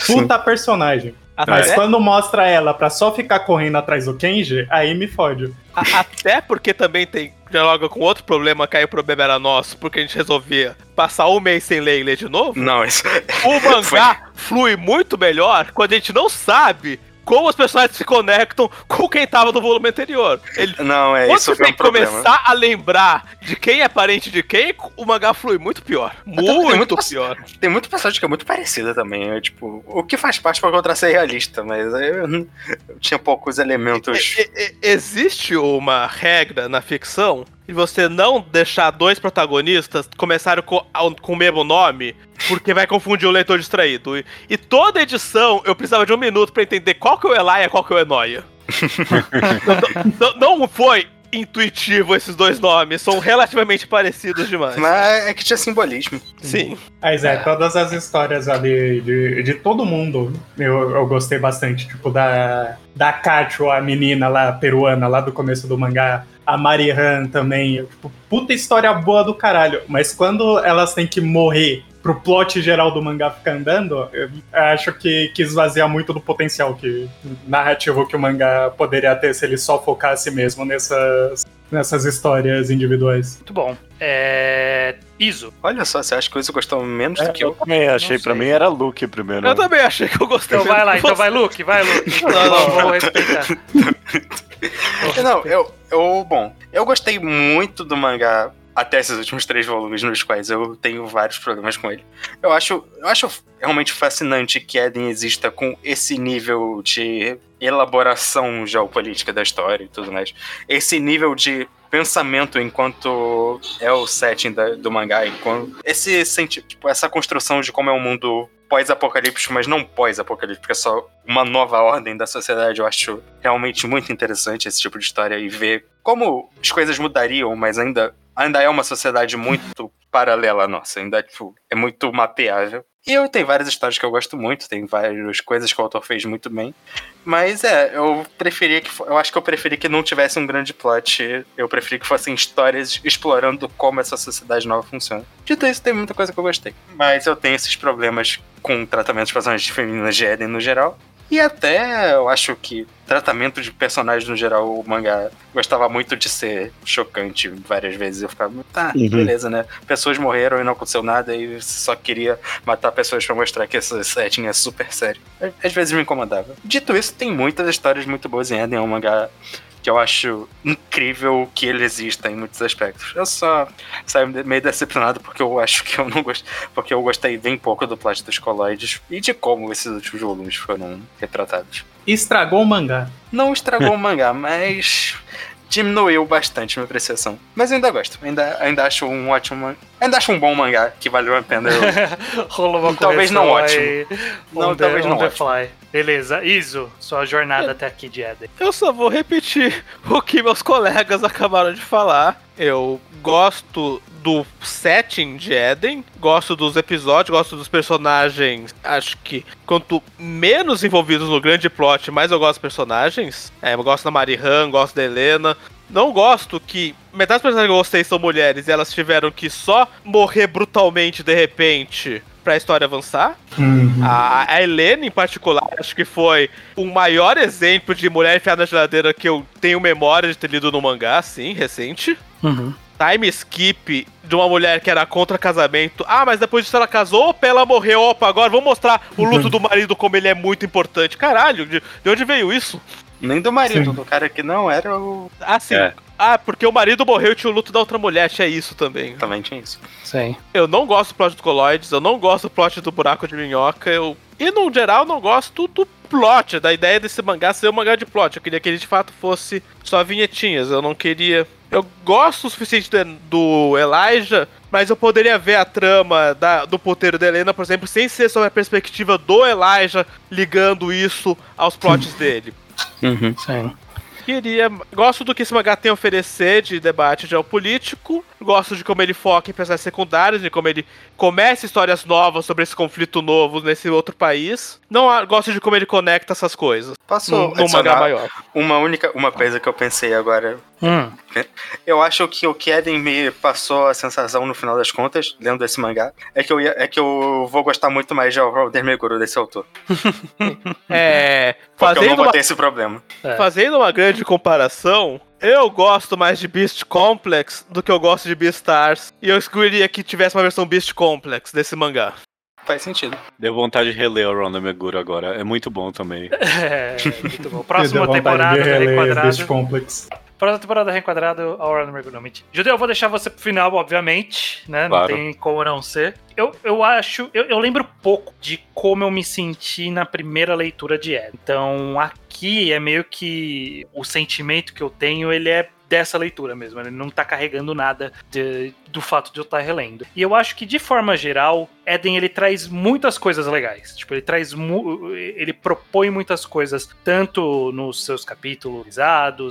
Speaker 6: puta personagem. Mas
Speaker 4: É?
Speaker 6: quando mostra ela pra só ficar correndo atrás do Kenji, aí me fode.
Speaker 4: Até porque também tem dialoga com outro problema, que aí o problema era nosso, porque a gente resolvia passar um mês sem ler e ler de novo.
Speaker 3: Não, isso.
Speaker 4: O mangá flui muito melhor quando a gente não sabe como os personagens se conectam com quem tava no volume anterior. Ele,
Speaker 3: Não, é
Speaker 4: quando
Speaker 3: isso
Speaker 4: você
Speaker 3: foi
Speaker 4: tem
Speaker 3: um
Speaker 4: que
Speaker 3: problema.
Speaker 4: começar a lembrar de quem é parente de quem, o mangá flui muito pior.
Speaker 3: tem
Speaker 4: Muito,
Speaker 3: muito-
Speaker 4: pior.
Speaker 3: Tem muito personagem que é muito parecida também. É, tipo, o que faz parte pra contra ser realista, mas eu, eu tinha poucos elementos.
Speaker 4: Existe uma regra na ficção de você não deixar dois protagonistas começarem com, com o mesmo nome, porque vai confundir o leitor distraído. E, e toda edição eu precisava de um minuto pra entender qual que é o Elaia e qual que é o Enoia. não, não- não foi intuitivo esses dois nomes, são relativamente parecidos demais.
Speaker 3: Mas é que tinha simbolismo.
Speaker 4: Sim.
Speaker 6: Mas é, todas as histórias ali de, de todo mundo eu, eu gostei bastante. Tipo, da, da Kacho, a menina lá, peruana, lá do começo do mangá. A Marihan também. Tipo, puta história boa do caralho. Mas quando elas têm que morrer pro plot geral do mangá ficar andando, eu acho que, que esvazia muito do potencial que, narrativo que o mangá poderia ter se ele só focasse mesmo nessas, nessas histórias individuais.
Speaker 1: Muito bom. É. Iso.
Speaker 3: Olha só, você acha que isso gostou menos do que
Speaker 5: Eu
Speaker 3: eu?
Speaker 5: também achei, pra mim era Luke primeiro.
Speaker 4: Eu também achei que eu gostei.
Speaker 1: Então vai lá, então vai, Luke, vai, Luke.
Speaker 4: Não, não.
Speaker 1: Vou respeitar.
Speaker 3: Não, eu, eu. Bom, eu gostei muito do mangá até esses últimos três volumes, nos quais eu tenho vários problemas com ele. Eu acho, eu acho realmente fascinante que Eden exista com esse nível de elaboração geopolítica da história e tudo mais. Esse nível de pensamento enquanto é o setting da- do mangá, enquanto esse tipo, essa construção de como é um mundo pós-apocalíptico, mas não pós-apocalíptico, é só uma nova ordem da sociedade. Eu acho realmente muito interessante esse tipo de história e ver como as coisas mudariam, mas ainda, ainda é uma sociedade muito paralela à nossa, ainda tipo, é muito mapeável. E eu tenho várias histórias que eu gosto muito, tem várias coisas que o autor fez muito bem. Mas é, eu preferia que. Eu acho que eu preferia que não tivesse um grande plot. Eu preferia que fossem histórias explorando como essa sociedade nova funciona. Dito isso, tem muita coisa que eu gostei. Mas eu tenho esses problemas com tratamento de personagens femininas de Eden no geral. E até eu acho que tratamento de personagens no geral, o mangá gostava muito de ser chocante várias vezes. Eu ficava, tá,
Speaker 5: Uhum.
Speaker 3: beleza, né? Pessoas morreram e não aconteceu nada e só queria matar pessoas pra mostrar que esse setting é super sério. Às vezes me incomodava. Dito isso, tem muitas histórias muito boas em Eden, é um mangá que eu acho incrível que ele exista em muitos aspectos. Eu só saio meio decepcionado porque eu acho que eu não gosto, porque eu gostei bem pouco do plot dos coloides e de como esses últimos volumes foram retratados.
Speaker 6: Estragou o mangá.
Speaker 3: Não estragou o mangá, mas diminuiu bastante minha apreciação. Mas eu ainda gosto, ainda, ainda acho um ótimo, ainda acho um bom mangá que valeu a pena. Eu...
Speaker 1: Rolou uma
Speaker 3: Talvez não ótimo. Não,
Speaker 1: the-
Speaker 3: talvez não ótimo.
Speaker 1: fly. Beleza, Iso, sua jornada até aqui de Eden.
Speaker 4: Eu só vou repetir o que meus colegas acabaram de falar. Eu gosto do setting de Eden, gosto dos episódios, gosto dos personagens. Acho que quanto menos envolvidos no grande plot, mais eu gosto dos personagens. É, eu gosto da Marihan, gosto da Helena. Não gosto que metade dos personagens que eu gostei são mulheres e elas tiveram que só morrer brutalmente de repente pra história avançar. A, a Helena, em particular, acho que foi o maior exemplo de mulher enfiada na geladeira que eu tenho memória de ter lido no mangá, sim, recente. Time skip de uma mulher que era contra casamento. Ah, mas depois disso ela casou, opa, ela morreu, opa, agora vamos mostrar o luto do marido como ele é muito importante. Caralho, de, de onde veio isso?
Speaker 3: Nem do marido,
Speaker 6: Sim.
Speaker 3: do cara que não era o.
Speaker 4: Ah, sim.
Speaker 5: É.
Speaker 4: Ah, porque o marido morreu e tinha o luto da outra mulher, tinha isso também.
Speaker 3: Também tinha isso.
Speaker 1: Sim.
Speaker 4: Eu não gosto do plot do Coloides, eu não gosto do plot do buraco de minhoca, eu. E no geral não gosto do plot, da ideia desse mangá ser um mangá de plot. Eu queria que ele de fato fosse só vinhetinhas, eu não queria. Eu gosto o suficiente do, do Elijah, mas eu poderia ver a trama da- do puteiro da Helena, por exemplo, sem ser sob a perspectiva do Elijah ligando isso aos plots dele.
Speaker 1: Sim.
Speaker 4: Queria. Gosto do que esse mangá tem a oferecer de debate geopolítico. Gosto de como ele foca em personagens secundários, de como ele começa histórias novas sobre esse conflito novo nesse outro país. Não gosto de como ele conecta essas coisas
Speaker 3: Posso
Speaker 4: num, num mangá maior.
Speaker 3: uma única uma coisa que eu pensei agora
Speaker 1: Hum.
Speaker 3: Eu acho que o que Eden me passou a sensação no final das contas, lendo esse mangá, é que eu, ia- é que eu vou gostar muito mais de Alder Meguro desse autor.
Speaker 4: É.
Speaker 3: Porque eu
Speaker 4: Fazendo
Speaker 3: não vou
Speaker 4: uma,
Speaker 3: ter esse problema.
Speaker 1: É.
Speaker 4: fazendo uma grande comparação, eu gosto mais de Beast Complex do que eu gosto de Beastars. E eu escolheria que tivesse uma versão Beast Complex desse mangá.
Speaker 3: Faz sentido.
Speaker 5: Deu vontade de reler o Ronda Meguro agora. É muito bom também.
Speaker 1: É, muito bom. Próxima temporada
Speaker 6: de. Beast Complex.
Speaker 1: Próxima temporada reenquadrado ao Mergulho. Mentira. Judeu, eu vou deixar você pro final, obviamente, né?
Speaker 5: Claro.
Speaker 1: Não tem como não ser. Eu, eu acho, eu, eu lembro pouco de como eu me senti na primeira leitura de Ed. Então, aqui é meio que o sentimento que eu tenho, ele é dessa leitura mesmo. Ele não tá carregando nada de- do fato de eu estar relendo. E eu acho que, de forma geral, Eden ele traz muitas coisas legais. Tipo, ele traz. Ele propõe muitas coisas, tanto nos seus capítulos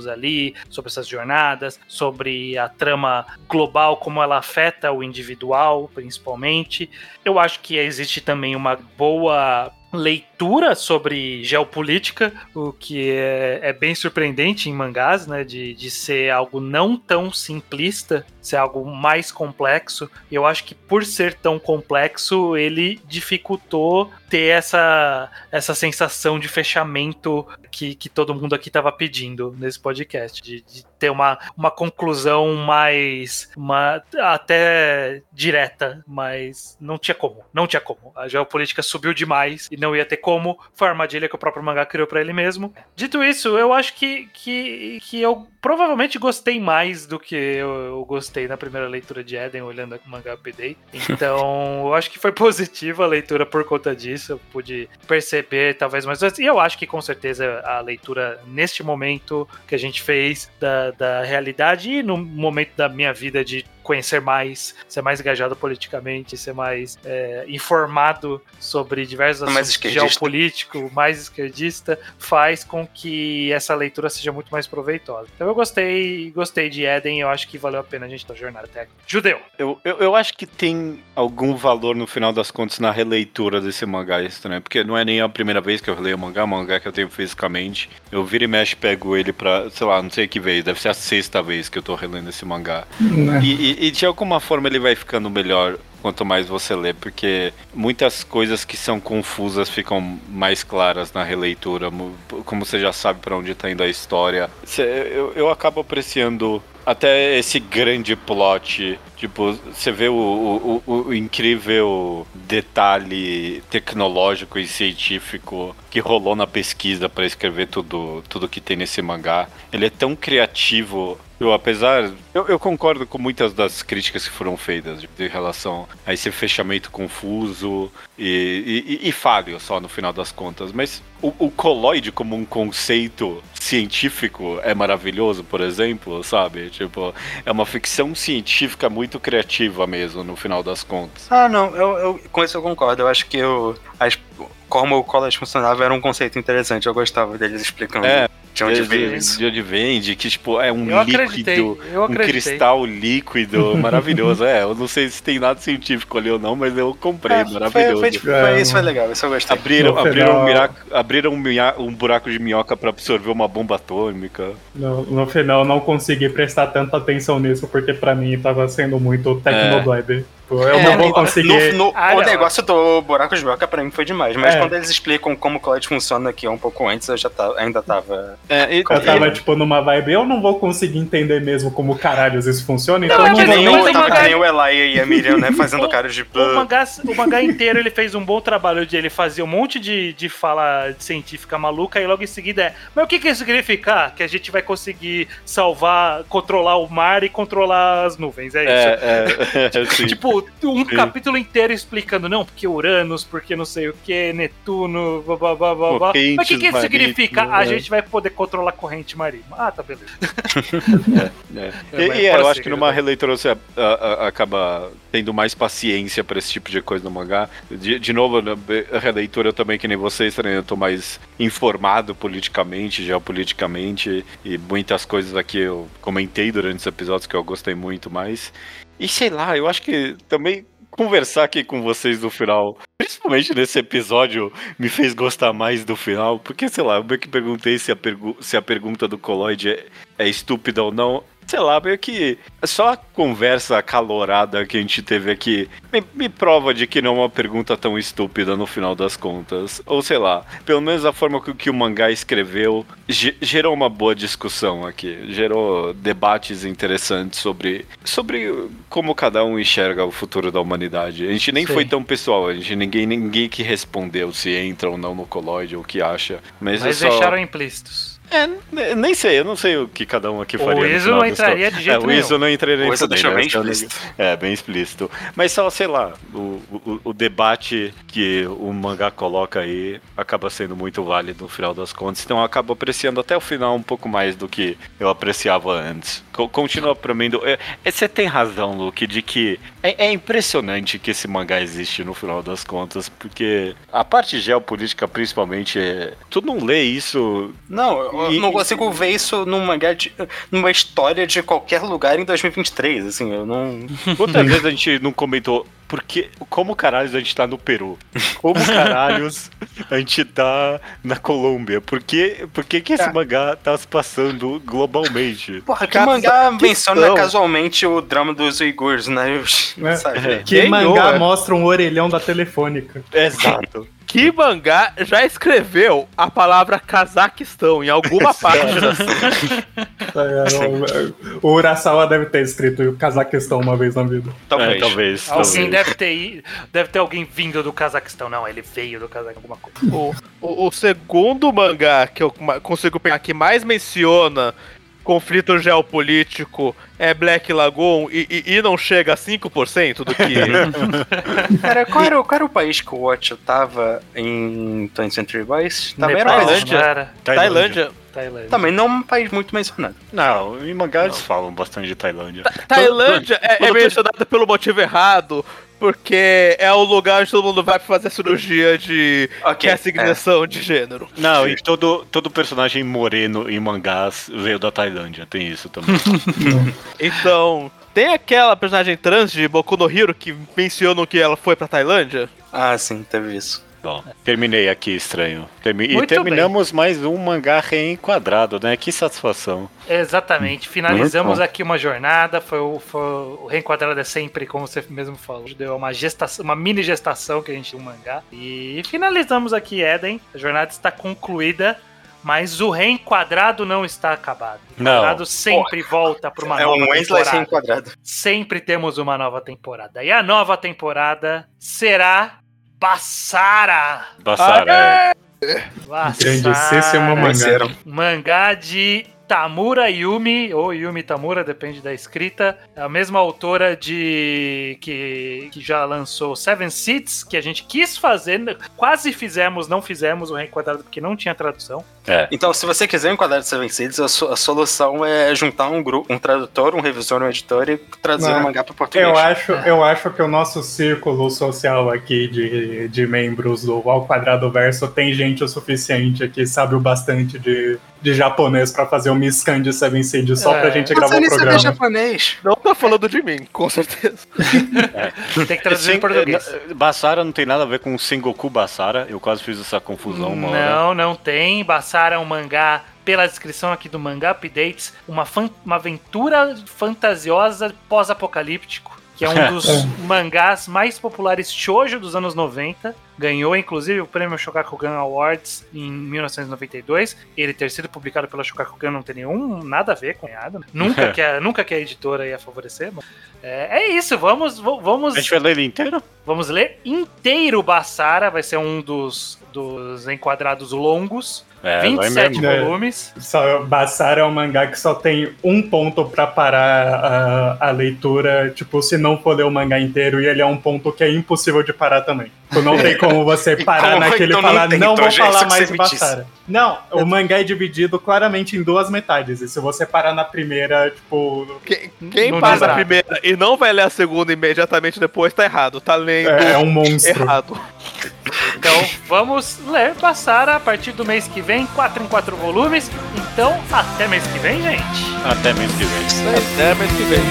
Speaker 1: ali, sobre essas jornadas, sobre a trama global, como ela afeta o individual, principalmente. Eu acho que existe também uma boa leitura sobre geopolítica, o que é, é bem surpreendente em mangás, né? De, de ser algo não tão simplista, ser algo mais complexo. Eu acho que por ser tão complexo, ele dificultou ter essa, essa sensação de fechamento que, que todo mundo aqui estava pedindo nesse podcast, de, de ter uma, uma conclusão mais uma, até direta, mas não tinha como, não tinha como. A geopolítica subiu demais e não ia ter como. Foi a armadilha que o próprio mangá criou para ele mesmo. Dito isso, eu acho que, que, que eu provavelmente gostei mais do que eu, eu gostei na primeira leitura de Eden, olhando o mangá update. Então, eu acho que foi positiva a leitura por conta disso. Eu pude perceber talvez mais. E eu acho que com certeza a leitura neste momento que a gente fez da, da realidade e no momento da minha vida de conhecer mais, ser mais engajado politicamente, ser mais é, informado sobre diversos
Speaker 3: Mais
Speaker 1: assuntos
Speaker 3: esquerdista.
Speaker 1: geopolítico, mais esquerdista, faz com que essa leitura seja muito mais proveitosa. Então eu gostei, gostei de Eden, eu acho que valeu a pena a gente estar jornada até aqui. Judeu.
Speaker 5: Eu, eu, eu acho que tem algum valor no final das contas na releitura desse mangá estranho, porque não é nem a primeira vez que eu releio o mangá, é um mangá que eu tenho fisicamente. Eu viro e mexe, pego ele pra, sei lá, não sei que vez, deve ser a sexta vez que eu tô relendo esse mangá.
Speaker 6: Né?
Speaker 5: E, e- e de alguma forma ele vai ficando melhor quanto mais você lê, porque muitas coisas que são confusas ficam mais claras na releitura, como você já sabe pra onde tá indo a história. Eu, eu acabo apreciando até esse grande plot. Tipo, você vê o, o, o- o incrível detalhe tecnológico e científico que rolou na pesquisa para escrever tudo, tudo que tem nesse mangá. Ele é tão criativo. Eu, apesar. Eu, eu concordo com muitas das críticas que foram feitas de, de relação a esse fechamento confuso e, e, e falho só no final das contas. Mas o, o coloide como um conceito científico é maravilhoso, por exemplo, sabe? Tipo, é uma ficção científica muito criativa mesmo, no final das contas.
Speaker 3: Ah, não, eu, eu- com isso eu concordo. Eu acho que eu, as- como o college funcionava era um conceito interessante. Eu gostava deles explicando
Speaker 5: É,
Speaker 3: de onde veio
Speaker 5: de,
Speaker 3: isso.
Speaker 5: de onde vem, de que tipo, é um
Speaker 1: Eu
Speaker 5: líquido,
Speaker 1: eu
Speaker 5: um cristal líquido maravilhoso. É, eu não sei se tem nada científico ali ou não, mas eu comprei,
Speaker 3: É, foi,
Speaker 5: maravilhoso.
Speaker 3: foi, tipo,
Speaker 6: É,
Speaker 3: foi- isso foi legal, isso eu gostei.
Speaker 5: Abriram, abriram,
Speaker 6: final-
Speaker 5: um, miraco- abriram um, minha- um buraco de minhoca pra absorver uma bomba atômica.
Speaker 6: No, no final eu não consegui prestar tanta atenção nisso, porque pra mim tava sendo muito Tecnoblab. Tipo, Eu
Speaker 3: É,
Speaker 6: não vou
Speaker 3: no-
Speaker 6: conseguir.
Speaker 3: no-
Speaker 1: Ah,
Speaker 3: o
Speaker 1: não.
Speaker 3: negócio do buraco de minhoca pra mim foi demais, mas
Speaker 6: É.
Speaker 3: quando eles explicam como o college funciona aqui um pouco antes, eu já tava, ainda tava.
Speaker 5: É, e-
Speaker 6: Eu tava, tipo, numa vibe, eu não vou conseguir entender mesmo como caralhos isso funciona, então
Speaker 1: Não,
Speaker 6: eu
Speaker 1: é
Speaker 6: não
Speaker 1: que
Speaker 6: vou
Speaker 1: nem
Speaker 6: nem
Speaker 1: o-
Speaker 3: tava
Speaker 1: mangá-
Speaker 3: que nem o Eli e a Miriam, né, fazendo cara de.
Speaker 1: O mangá, o mangá inteiro ele fez um bom trabalho de ele fazer um monte de, de fala científica maluca e logo em seguida é. Mas o que, que isso significa? Que a gente vai conseguir salvar, controlar o mar e controlar as nuvens. É isso.
Speaker 5: É, é, é, sim.
Speaker 1: Tipo, um
Speaker 5: Sim.
Speaker 1: capítulo inteiro explicando, não, porque Uranus, porque não sei o que, Netuno, blá blá blá blá blá. Mas o que, que isso significa? A
Speaker 5: né?
Speaker 1: gente vai poder controlar a corrente marítima. Ah, tá beleza.
Speaker 5: É.
Speaker 1: É,
Speaker 5: E,
Speaker 1: mas
Speaker 5: e é, eu acho que numa
Speaker 1: né?
Speaker 5: releitura você a- a- acaba tendo mais paciência pra esse tipo de coisa no mangá. De, de novo, a releitura eu também, que nem vocês, né, eu tô mais informado politicamente, geopoliticamente, e muitas coisas aqui eu comentei durante os episódios que eu gostei muito mais. E sei lá, eu acho que também conversar aqui com vocês no final, principalmente nesse episódio, me fez gostar mais do final, porque sei lá, eu meio que perguntei se a, pergu se a pergunta do Coloide é, é estúpida ou não. Sei lá, meio que só a conversa acalorada que a gente teve aqui me, me prova de que não é uma pergunta tão estúpida no final das contas. Ou sei lá, pelo menos a forma que, que o mangá escreveu ge- gerou uma boa discussão aqui. Gerou debates interessantes sobre, sobre como cada um enxerga o futuro da humanidade. A gente nem
Speaker 1: Sim.
Speaker 5: foi tão pessoal, a gente ninguém, ninguém que respondeu se entra ou não no colóide ou o que acha. Mas,
Speaker 1: Mas
Speaker 5: só...
Speaker 1: deixaram implícitos.
Speaker 5: É, ne- nem sei, eu não sei o que cada um aqui
Speaker 1: O
Speaker 5: faria. no
Speaker 1: Iso
Speaker 5: final
Speaker 1: não entraria de jeito
Speaker 5: é, o
Speaker 1: nenhum.
Speaker 5: Iso não entraria
Speaker 3: O Iso
Speaker 5: fudendo,
Speaker 3: deixou bem
Speaker 5: é
Speaker 3: explícito.
Speaker 5: é, bem explícito. Mas só, sei lá, o, o, o debate que o mangá coloca aí acaba sendo muito válido no final das contas. Então eu acabo apreciando até o final um pouco mais do que eu apreciava antes. Co- Continua pra mim. do- é- é, Você tem razão, Luke, de que é, é impressionante que esse mangá existe no final das contas, porque a parte geopolítica, principalmente, é. Tu não lê isso
Speaker 3: Não, eu
Speaker 5: E-
Speaker 3: não consigo ver isso num mangá de, numa história de qualquer lugar em 2023, assim, eu não...
Speaker 5: Quantas vezes a gente não comentou porque, como caralhos a gente tá no Peru? Como caralhos a gente tá na Colômbia? Por que, por que, que esse mangá tá se passando globalmente?
Speaker 3: Porra, que mangá menciona casualmente o drama dos uigures, né?
Speaker 6: É.
Speaker 3: Sabe?
Speaker 6: Que
Speaker 4: Quem
Speaker 6: mangá
Speaker 4: é?
Speaker 6: mostra um orelhão da telefônica.
Speaker 5: Exato.
Speaker 4: Que mangá já escreveu a palavra Cazaquistão em alguma página?
Speaker 6: É, o, o Urasawa deve ter escrito o Cazaquistão uma vez na vida.
Speaker 5: Talvez. É, talvez.
Speaker 1: Alguém
Speaker 5: talvez.
Speaker 1: deve ter deve ter alguém vindo do Cazaquistão. Não, ele veio do Cazaquistão, alguma coisa.
Speaker 4: o, o- o segundo mangá que eu consigo pegar que mais menciona conflito geopolítico é Black Lagoon e, e- e não chega a 5% do que.
Speaker 3: Cara, qual era, o- qual era o país que o Watch tava em 20th Century Boys? Também era.
Speaker 4: Tailândia.
Speaker 1: era?
Speaker 4: Tailândia.
Speaker 1: Tailândia.
Speaker 3: Também não um país muito mencionado.
Speaker 5: Não, em mangá eles falam bastante de Tailândia.
Speaker 4: Tailândia é, é mencionada pelo motivo errado, porque é o lugar onde todo mundo vai pra fazer cirurgia de
Speaker 3: Ok,
Speaker 4: reassignação de gênero.
Speaker 5: Não, e todo, todo personagem moreno em mangás veio da Tailândia, tem isso também.
Speaker 4: Então, tem aquela personagem trans de Boku no Hero que mencionam que ela foi pra Tailândia?
Speaker 3: Ah, sim, teve isso.
Speaker 5: Bom, terminei aqui, estranho. Termi- e
Speaker 1: Muito
Speaker 5: terminamos mais um mangá reenquadrado, né? Que satisfação.
Speaker 1: Exatamente. Finalizamos aqui uma jornada. Foi o, foi o Reenquadrado é sempre, como você mesmo falou, deu uma gestação, uma mini gestação que a gente tinha um mangá. E finalizamos aqui Eden. A jornada está concluída. Mas o reenquadrado não está acabado. O
Speaker 5: Não.
Speaker 1: reenquadrado sempre volta para uma
Speaker 3: é
Speaker 1: nova
Speaker 3: um
Speaker 1: temporada.
Speaker 3: sem enquadrado.
Speaker 1: Sempre temos uma nova temporada. E a nova temporada será Bassara.
Speaker 5: Bassara,
Speaker 6: Grandíssimo mangá.
Speaker 3: Venceram.
Speaker 1: Mangá de Tamura Yumi, ou Yumi Tamura, depende da escrita. É a mesma autora de. que, que já lançou Seven Seeds, que a gente quis fazer, quase fizemos, não fizemos o reenquadrado porque não tinha tradução.
Speaker 5: é.
Speaker 3: Então, se você quiser enquadrar de Seven Seeds, a, so- a solução é juntar um grupo, um tradutor, um revisor, um editor e traduzir o mangá para português.
Speaker 6: Eu acho, eu acho que o nosso círculo social aqui de, de membros do Ao Quadrado Verso tem gente o suficiente aqui, sabe o bastante de, de japonês pra fazer um scan de Seven Seed só
Speaker 1: É.
Speaker 6: pra gente
Speaker 3: Você
Speaker 6: gravar o
Speaker 3: sabe
Speaker 6: programa.
Speaker 3: japonês.
Speaker 4: Não tá falando de mim, com certeza.
Speaker 1: Tem que traduzir em português.
Speaker 5: eh, Bassara não tem nada a ver com Sengoku Bassara. Eu quase fiz essa confusão uma hora.
Speaker 1: Não, não tem. Bassara é um mangá, pela descrição aqui do Mangá Updates, uma, fan- uma aventura fantasiosa pós-apocalíptico, que é um dos mangás mais populares shoujo dos anos 90. Ganhou, inclusive, o prêmio Shogakukan Awards em 1992. Ele ter sido publicado pela Shogakukan não tem nenhum nada a ver com nada. Nunca, que a, nunca que a editora ia favorecer. é, é isso, vamos, vamos
Speaker 5: A gente vai ler ele inteiro?
Speaker 1: Vamos ler inteiro Bassara, vai ser um dos, dos enquadrados longos.
Speaker 5: É, vai
Speaker 1: 27
Speaker 5: mesmo.
Speaker 6: É.
Speaker 1: volumes.
Speaker 6: Só, Bassara é um mangá que só tem um ponto pra parar a, a leitura, tipo, se não for ler o mangá inteiro, e ele é um ponto que é impossível de parar também. Tipo, não tem como você parar
Speaker 3: como
Speaker 6: naquele
Speaker 3: que
Speaker 6: e
Speaker 3: não
Speaker 6: falar, não,
Speaker 3: tentou,
Speaker 6: vou falar mais de. Bassara. Não, o mangá é dividido claramente em duas metades, e se você parar na primeira, tipo,
Speaker 4: Quem, quem
Speaker 1: Não
Speaker 4: passa a primeira e não vai ler a segunda imediatamente depois tá errado. Tá lendo
Speaker 6: é, é um monstro.
Speaker 4: errado.
Speaker 1: Então vamos ler Bassara a partir do mês que vem, 4 em 4 volumes. Então até mês que vem, gente.
Speaker 5: Até mês que vem.
Speaker 4: Até mês que vem.